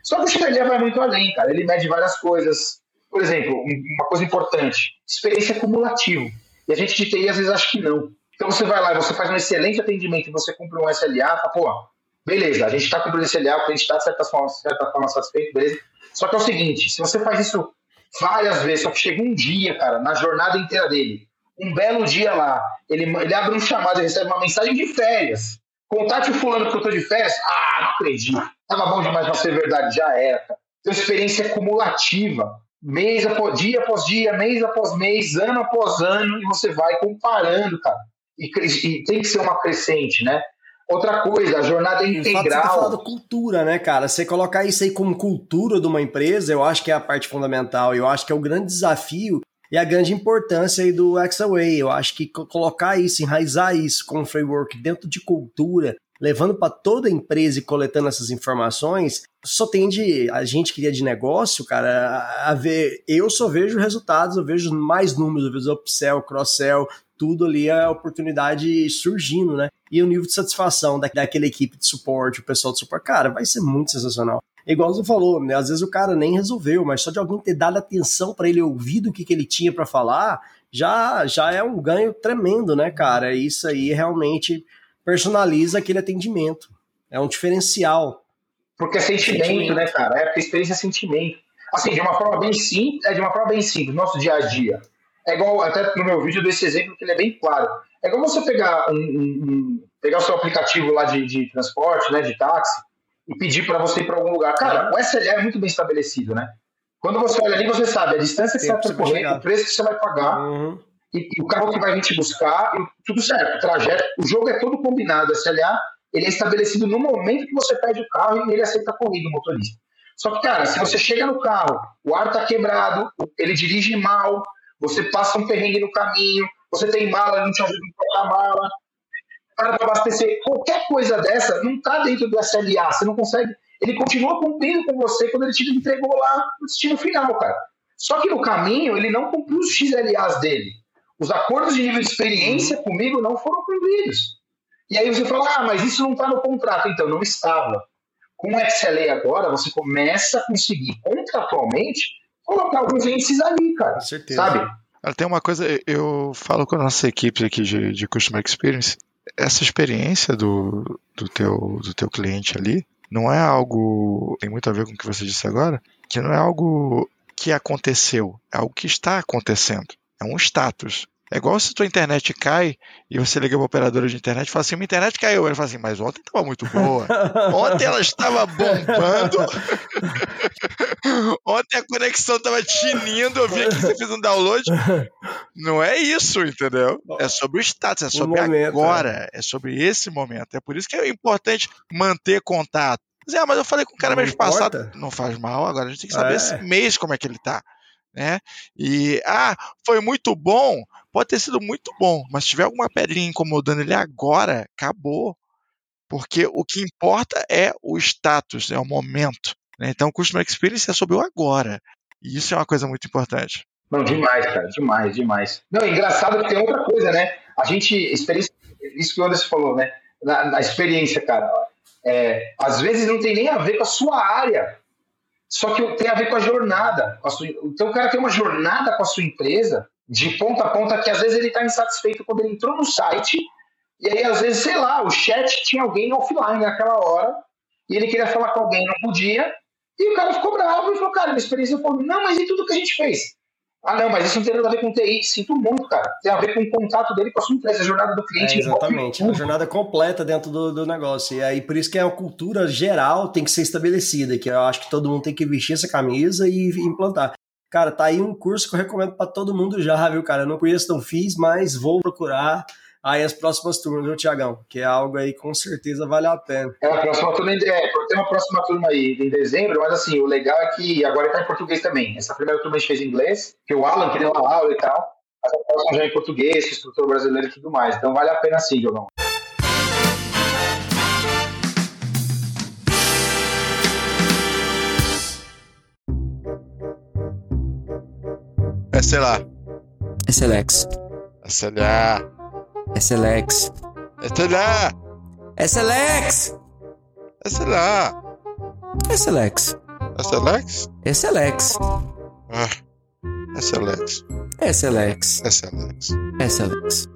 [SPEAKER 5] Só que o XLA vai muito além, cara. Ele mede várias coisas. Por exemplo, uma coisa importante, experiência cumulativa. E a gente de TI às vezes acha que não. Então você vai lá, você faz um excelente atendimento e você cumpre um SLA, tá, pô, beleza, a gente está cumprindo esse SLA, o cliente está de certa forma, certa forma satisfeito, beleza. Só que é o seguinte, se você faz isso várias vezes, só que chega um dia, cara, na jornada inteira dele, um belo dia lá, ele, ele abre um chamado e recebe uma mensagem de férias. Contate o fulano que eu tô de férias. Ah, não acredito. Tava bom demais pra ser verdade, já era. Cara. Então, experiência cumulativa. Mês após dia após dia, mês após mês, ano após ano, e você vai comparando, cara. E, e tem que ser uma crescente, né? Outra coisa, a jornada integral. Você tá
[SPEAKER 4] falando cultura, né, cara? Você colocar isso aí como cultura de uma empresa, eu acho que é a parte fundamental. Eu acho que é o grande desafio e a grande importância aí do Xaway. Eu acho que colocar isso, enraizar isso como framework dentro de cultura, levando para toda a empresa e coletando essas informações, só tende a gente que é de negócio, cara, a ver. Eu só vejo resultados, eu vejo mais números, eu vejo upsell, cross-sell, tudo ali é a oportunidade surgindo, né? E o nível de satisfação da, daquela equipe de suporte, o pessoal de suporte, cara, vai ser muito sensacional. Igual você falou, né? Às vezes o cara nem resolveu, mas só de alguém ter dado atenção para ele ouvir do que, que ele tinha para falar, já, já é um ganho tremendo, né, cara? Isso aí realmente personaliza aquele atendimento. É um diferencial.
[SPEAKER 5] Porque é sentimento, sentimento. né, cara? É porque experiência é sentimento. Assim, de uma forma bem simples, é de uma forma bem simples, nosso dia a dia. É igual, até no meu vídeo desse exemplo que ele é bem claro. É igual você pegar um, um, pegar o seu aplicativo lá de, de transporte, né, de táxi, e pedir para você ir para algum lugar. Cara, o SLA é muito bem estabelecido, né? Quando você olha ali, você sabe a distância que você vai percorrer, o preço que você vai pagar, uhum. E, e, o carro que vai vir te buscar, tudo certo. O trajeto, o jogo é todo combinado. SLA ele é estabelecido no momento que você pede o carro e ele aceita a corrida, o motorista. Só que, cara, se você chega no carro, o ar tá quebrado, ele dirige mal, você passa um perrengue no caminho, você tem mala, ele não te ajuda a a mala, para abastecer, qualquer coisa dessa não está dentro do SLA, você não consegue. Ele continua cumprindo com você quando ele te entregou lá no destino final, cara. Só que no caminho ele não cumpriu os XLAs dele. Os acordos de nível de experiência uhum. comigo não foram cumpridos. E aí você fala, ah, mas isso não está no contrato. Então, não estava. Com o XLA agora, você começa a conseguir contratualmente colocar alguns índices ali, cara. Com certeza. Sabe?
[SPEAKER 2] Tem uma coisa, eu falo com a nossa equipe aqui de, de Customer Experience, essa experiência do, do, teu, do teu cliente ali não é algo, tem muito a ver com o que você disse agora, que não é algo que aconteceu, é algo que está acontecendo. É um status. É igual se tua internet cai e você liga para operadora de internet e fala assim: minha internet caiu. Ele fala assim: mas ontem estava muito boa. Ontem ela estava bombando. ontem a conexão estava tinindo. Eu vi aqui que você fez um download. Não é isso, entendeu? É sobre o status, é sobre momento, agora, é. é. sobre esse momento. É por isso que é importante manter contato. Mas, é, mas eu falei com o cara mês passado. Não faz mal, agora a gente tem que saber é. esse mês como é que ele tá né? E ah, foi muito bom, pode ter sido muito bom, mas se tiver alguma pedrinha incomodando ele agora, acabou. Porque o que importa é o status, é o momento. Né? Então, o Customer Experience é sobre o agora. E isso é uma coisa muito importante.
[SPEAKER 5] Não, demais, cara, demais, demais. Não, engraçado que tem outra coisa, né? A gente, experiência, isso que o Anderson falou, né? Na, na experiência, cara, é, às vezes não tem nem a ver com a sua área Só que tem a ver com a jornada. Com a sua... Então o cara tem uma jornada com a sua empresa de ponta a ponta que às vezes ele está insatisfeito quando ele entrou no site e aí às vezes, sei lá, o chat tinha alguém offline naquela hora e ele queria falar com alguém, não podia, e o cara ficou bravo e falou, cara, minha experiência foi, não, mas e tudo que a gente fez? Ah, não, mas isso não tem nada a ver com TI. Sinto muito, cara. Tem a ver com o contato dele com a sua empresa, a jornada do cliente.
[SPEAKER 4] É, exatamente, a jornada completa dentro do, do negócio. E aí, por isso que é uma cultura geral tem que ser estabelecida, que eu acho que todo mundo tem que vestir essa camisa e implantar. Cara, tá aí um curso que eu recomendo para todo mundo já, viu, cara? Eu não conheço, não fiz, mas vou procurar aí as próximas turmas, viu, Tiagão? Que é algo aí com certeza vale a pena.
[SPEAKER 5] É, a próxima turma, é, tem uma próxima turma aí em dezembro, mas assim, o legal é que agora está em português também. Essa primeira turma a gente fez em inglês, que o Alan que deu a aula e tal, mas a próxima já é em português, instrutor brasileiro e tudo mais. Então vale a pena sim, Diogão.
[SPEAKER 2] É, sei lá.
[SPEAKER 3] SLX.
[SPEAKER 2] SLA.
[SPEAKER 3] SLX.
[SPEAKER 2] SLA.
[SPEAKER 3] SLX.
[SPEAKER 2] SLA.
[SPEAKER 3] SLX.
[SPEAKER 2] SLX?
[SPEAKER 3] SLX.
[SPEAKER 2] Ah. SLX.
[SPEAKER 3] SLX.
[SPEAKER 2] SLX.
[SPEAKER 3] SLX.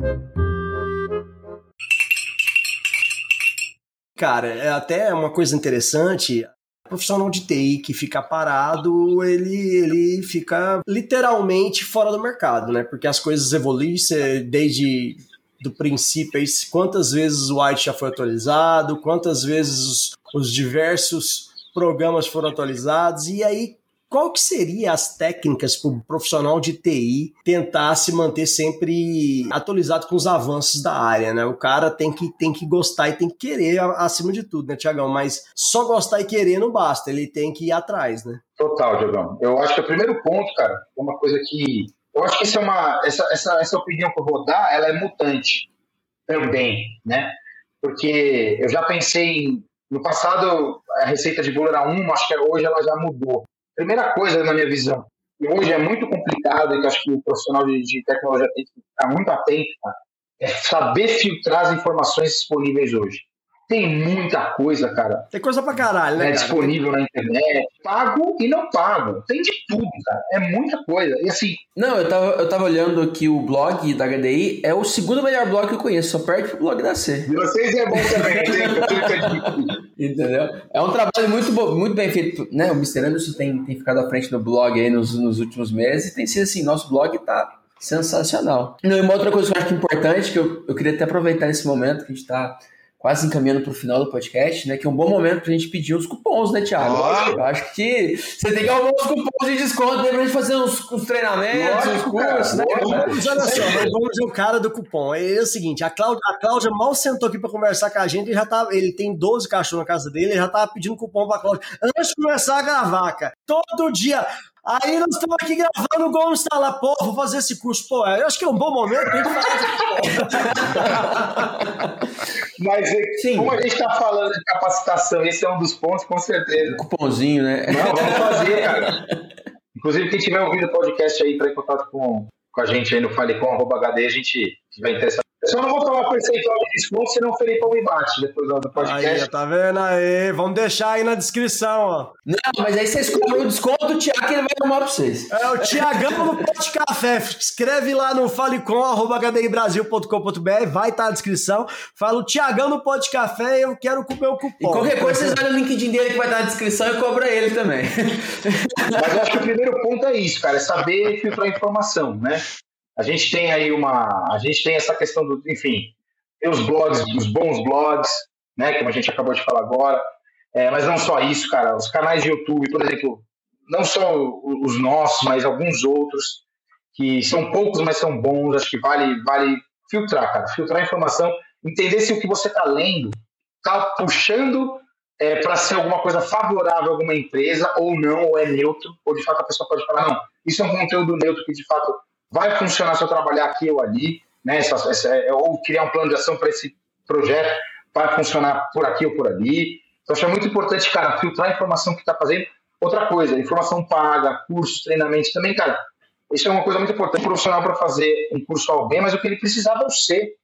[SPEAKER 4] Cara, é até uma coisa interessante. O profissional de TI que fica parado, ele, ele fica literalmente fora do mercado, né? Porque as coisas evoluem desde do princípio aí, quantas vezes o White já foi atualizado, quantas vezes os, os diversos programas foram atualizados, e aí qual que seria as técnicas para o profissional de TI tentar se manter sempre atualizado com os avanços da área, né? O cara tem que, tem que gostar e tem que querer acima de tudo, né, Tiagão? Mas só gostar e querer não basta, ele tem que ir atrás, né?
[SPEAKER 5] Total, Diogão. Eu acho que o primeiro ponto, cara, é uma coisa que... Eu acho que isso é uma, essa, essa, essa opinião que eu vou dar, ela é mutante também, né? Porque eu já pensei... No passado, a receita de bolo era uma, acho que hoje ela já mudou. Primeira coisa, na minha visão, e hoje é muito complicado, e que acho que o profissional de, de tecnologia tem que ficar muito atento, cara, é saber filtrar as informações disponíveis hoje. Tem muita coisa, cara.
[SPEAKER 4] Tem coisa pra caralho, né?
[SPEAKER 5] É
[SPEAKER 4] cara?
[SPEAKER 5] disponível na internet, pago e não pago. Tem de tudo, cara. É muita coisa. E assim.
[SPEAKER 3] Não, eu tava, eu tava olhando aqui o blog da HDI, é o segundo melhor blog que eu conheço, só perde o blog da C.
[SPEAKER 5] De vocês é bom também,
[SPEAKER 3] Entendeu? É um trabalho muito, muito bem feito, né? O Mr. Anderson tem, tem ficado à frente do blog aí nos, nos últimos meses e tem sido assim, nosso blog tá sensacional. E uma outra coisa que eu acho importante, que eu, eu queria até aproveitar nesse momento que a gente tá quase encaminhando para o final do podcast, né? Que é um bom momento para a gente pedir os cupons, né, Thiago? Eu acho que você tem que arrumar os cupons de desconto para a gente fazer uns, uns treinamentos, uns cursos, né?
[SPEAKER 4] Mas olha só, nós vamos ver o cara do cupom. É, o seguinte, a Cláudia, a Cláudia mal sentou aqui para conversar com a gente, ele já tá, ele tem 12 cachorros na casa dele, ele já tava pedindo cupom para Cláudia. Antes de começar a gravar, cara, todo dia, Aí nós estamos aqui gravando o Gomes tá lá, pô, vou fazer esse curso. Pô, eu acho que é um bom momento pra gente
[SPEAKER 5] fazer Mas Sim. como a gente está falando de capacitação, esse é um dos pontos, com certeza.
[SPEAKER 3] Cupomzinho, né?
[SPEAKER 5] Não, vamos fazer, cara. Inclusive, quem tiver ouvido o podcast aí, para em contato com, com a gente aí no falecom.hd, a gente vai interessar só não vou falar percentual de desconto, senão o Felipão me bate depois do podcast.
[SPEAKER 4] Aí, tá vendo aí? Vamos deixar aí na descrição, ó.
[SPEAKER 3] Não, mas aí vocês compram o desconto, o Thiago ele vai arrumar pra vocês.
[SPEAKER 4] É o Tiagão no Pote Café. Escreve lá no falecom.hdibrasil.com.br, vai estar tá na descrição. Fala o Tiagão no Pote Café eu quero o meu cupom.
[SPEAKER 3] E qualquer coisa, vocês olham o LinkedIn dele que vai estar tá na descrição e cobra ele também.
[SPEAKER 5] Mas eu acho que o primeiro ponto é isso, cara, é saber filtrar informação, né? A gente tem aí uma. A gente tem essa questão do. Enfim, tem os blogs, os bons blogs, né? Como a gente acabou de falar agora. É, mas não só isso, cara. Os canais de YouTube, por exemplo, não só os nossos, mas alguns outros, que são poucos, mas são bons. Acho que vale, vale filtrar, cara. Filtrar a informação, entender se o que você está lendo está puxando é, para ser alguma coisa favorável a alguma empresa ou não, ou é neutro, ou de fato a pessoa pode falar, não, isso é um conteúdo neutro que de fato vai funcionar se eu trabalhar aqui ou ali, né? Essa, essa, é, ou criar um plano de ação para esse projeto, vai funcionar por aqui ou por ali. Então, acho é muito importante, cara, filtrar a informação que está fazendo. Outra coisa, informação paga, cursos, treinamentos também, cara. Isso é uma coisa muito importante. O profissional para fazer um curso ao bem, mas o que ele precisava é ser.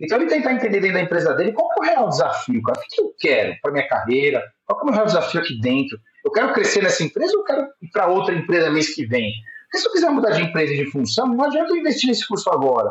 [SPEAKER 5] Então, ele tentar entender dentro da empresa dele qual é o real desafio, cara. O que eu quero para minha carreira? Qual é o meu real desafio aqui dentro? Eu quero crescer nessa empresa ou eu quero ir para outra empresa mês que vem? Porque se eu quiser mudar de empresa e de função, não adianta eu investir nesse curso agora.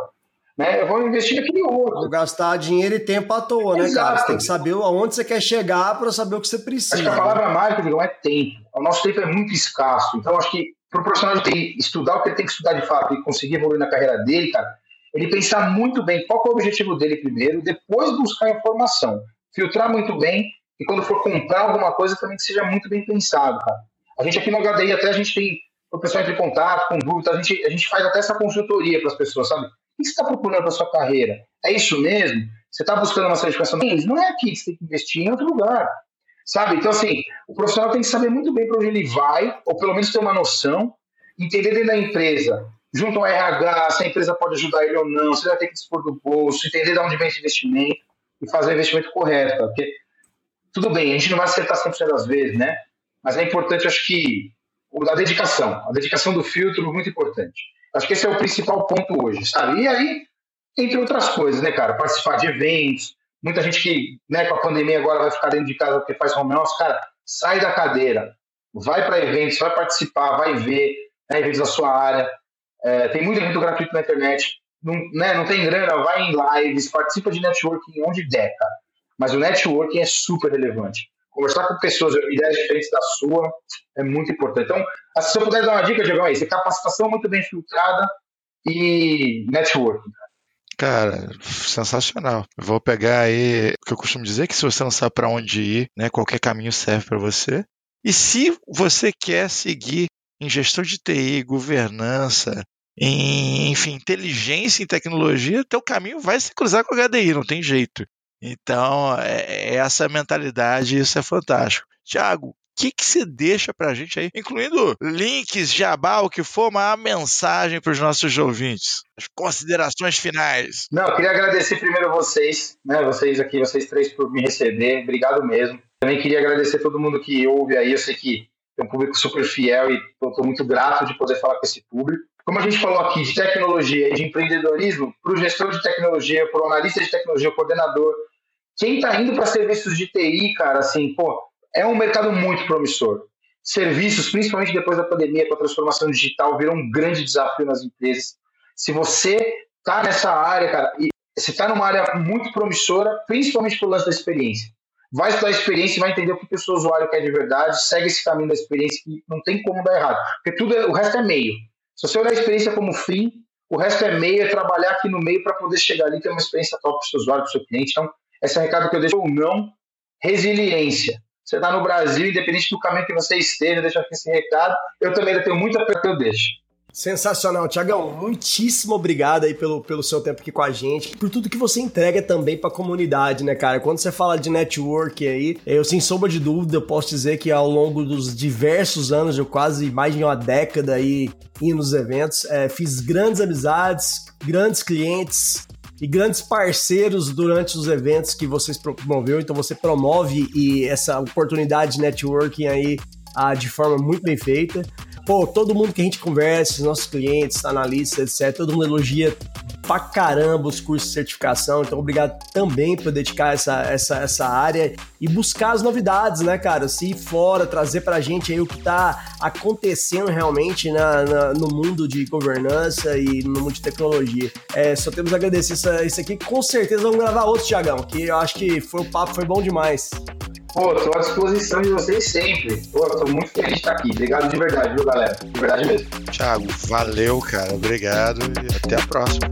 [SPEAKER 5] Né? Eu vou investir naquele outro.
[SPEAKER 4] Vou gastar dinheiro e tempo à toa, né, cara? Você tem que saber aonde você quer chegar para saber o que você precisa.
[SPEAKER 5] Acho que a palavra mágica não é tempo. O nosso tempo é muito escasso. Então, acho que para o profissional de TI estudar o que ele tem que estudar de fato e conseguir evoluir na carreira dele, cara, ele pensar muito bem qual é o objetivo dele primeiro, depois buscar informação, filtrar muito bem e quando for comprar alguma coisa também que seja muito bem pensado, cara. A gente aqui no HDI até a gente tem o pessoal entra em contato com dúvidas, a gente, a gente faz até essa consultoria para as pessoas, sabe? O que você está procurando para sua carreira? É isso mesmo? Você está buscando uma certificação? Não é aqui você tem que investir, em outro lugar. Sabe? Então, assim, o profissional tem que saber muito bem para onde ele vai, ou pelo menos ter uma noção, entender dentro da empresa, junto ao RH, se a empresa pode ajudar ele ou não, se ele vai ter que dispor do bolso, entender de onde vem esse investimento e fazer o investimento correto. Porque, tudo bem, a gente não vai acertar 100% das vezes, né? Mas é importante, acho que, a dedicação. A dedicação do filtro muito importante. Acho que esse é o principal ponto hoje, sabe? E aí, entre outras coisas, né, cara? Participar de eventos, Muita gente que, né, com a pandemia agora vai ficar dentro de casa porque faz home office, cara, sai da cadeira, vai para eventos, vai participar, vai ver né, eventos da sua área. É, tem muito evento gratuito na internet. Não, né, não tem grana, vai em lives, participa de networking onde der, cara. Mas o networking é super relevante. Conversar com pessoas, ideias diferentes da sua, é muito importante. Então, se eu puder dar uma dica, Diego, é isso: capacitação muito bem filtrada e networking.
[SPEAKER 2] Cara, sensacional. vou pegar aí o que eu costumo dizer que se você não sabe para onde ir, né, qualquer caminho serve para você. E se você quer seguir em gestão de TI, governança, em, enfim, inteligência em tecnologia, teu caminho vai se cruzar com o HDI, não tem jeito. Então, é, é essa mentalidade, isso é fantástico. Tiago, que, que você deixa para a gente aí, incluindo links, jabá, o que for, uma mensagem para os nossos ouvintes? As considerações finais.
[SPEAKER 5] Não, eu queria agradecer primeiro a vocês, né, vocês aqui, vocês três por me receber, obrigado mesmo. Também queria agradecer todo mundo que ouve aí, eu sei que tem um público super fiel e estou muito grato de poder falar com esse público. Como a gente falou aqui de tecnologia e de empreendedorismo, para o gestor de tecnologia, para o analista de tecnologia, o coordenador, quem está indo para serviços de TI, cara, assim, pô, é um mercado muito promissor. Serviços, principalmente depois da pandemia, com a transformação digital, viram um grande desafio nas empresas. Se você está nessa área, cara, e você está numa área muito promissora, principalmente pelo lance da experiência. Vai estudar a experiência e vai entender o que o seu usuário quer de verdade, segue esse caminho da experiência que não tem como dar errado. Porque tudo é, o resto é meio. Se você olhar a experiência como fim, o resto é meio, é trabalhar aqui no meio para poder chegar ali e ter uma experiência top para o seu usuário, para o seu cliente. Então, esse é o recado que eu deixo ou não. Resiliência. Você está no Brasil, independente do caminho que você esteja, deixa aqui esse recado. Eu também tenho muita coisa que eu deixo.
[SPEAKER 4] Sensacional, Tiagão. Muitíssimo obrigado aí pelo, pelo seu tempo aqui com a gente, por tudo que você entrega também para a comunidade, né, cara? Quando você fala de network aí, eu sem sombra de dúvida eu posso dizer que ao longo dos diversos anos, eu quase mais de uma década aí indo nos eventos, é, fiz grandes amizades, grandes clientes, e grandes parceiros durante os eventos que vocês promoveu. Então você promove e essa oportunidade de networking aí ah, de forma muito bem feita. Pô, todo mundo que a gente conversa, nossos clientes, analistas, etc., todo mundo elogia pra caramba os cursos de certificação. Então, obrigado também por dedicar essa, essa, essa área e buscar as novidades, né, cara? Se ir fora, trazer pra gente aí o que tá acontecendo realmente na, na no mundo de governança e no mundo de tecnologia. É, só temos a agradecer isso, isso aqui. Com certeza vamos gravar outro, Tiagão, que eu acho que foi, o papo foi bom demais.
[SPEAKER 5] Pô, tô à disposição de vocês sempre. Pô, tô muito feliz de estar aqui. Obrigado de verdade, viu, galera? De verdade mesmo.
[SPEAKER 2] Thiago, valeu, cara. Obrigado e até a próxima.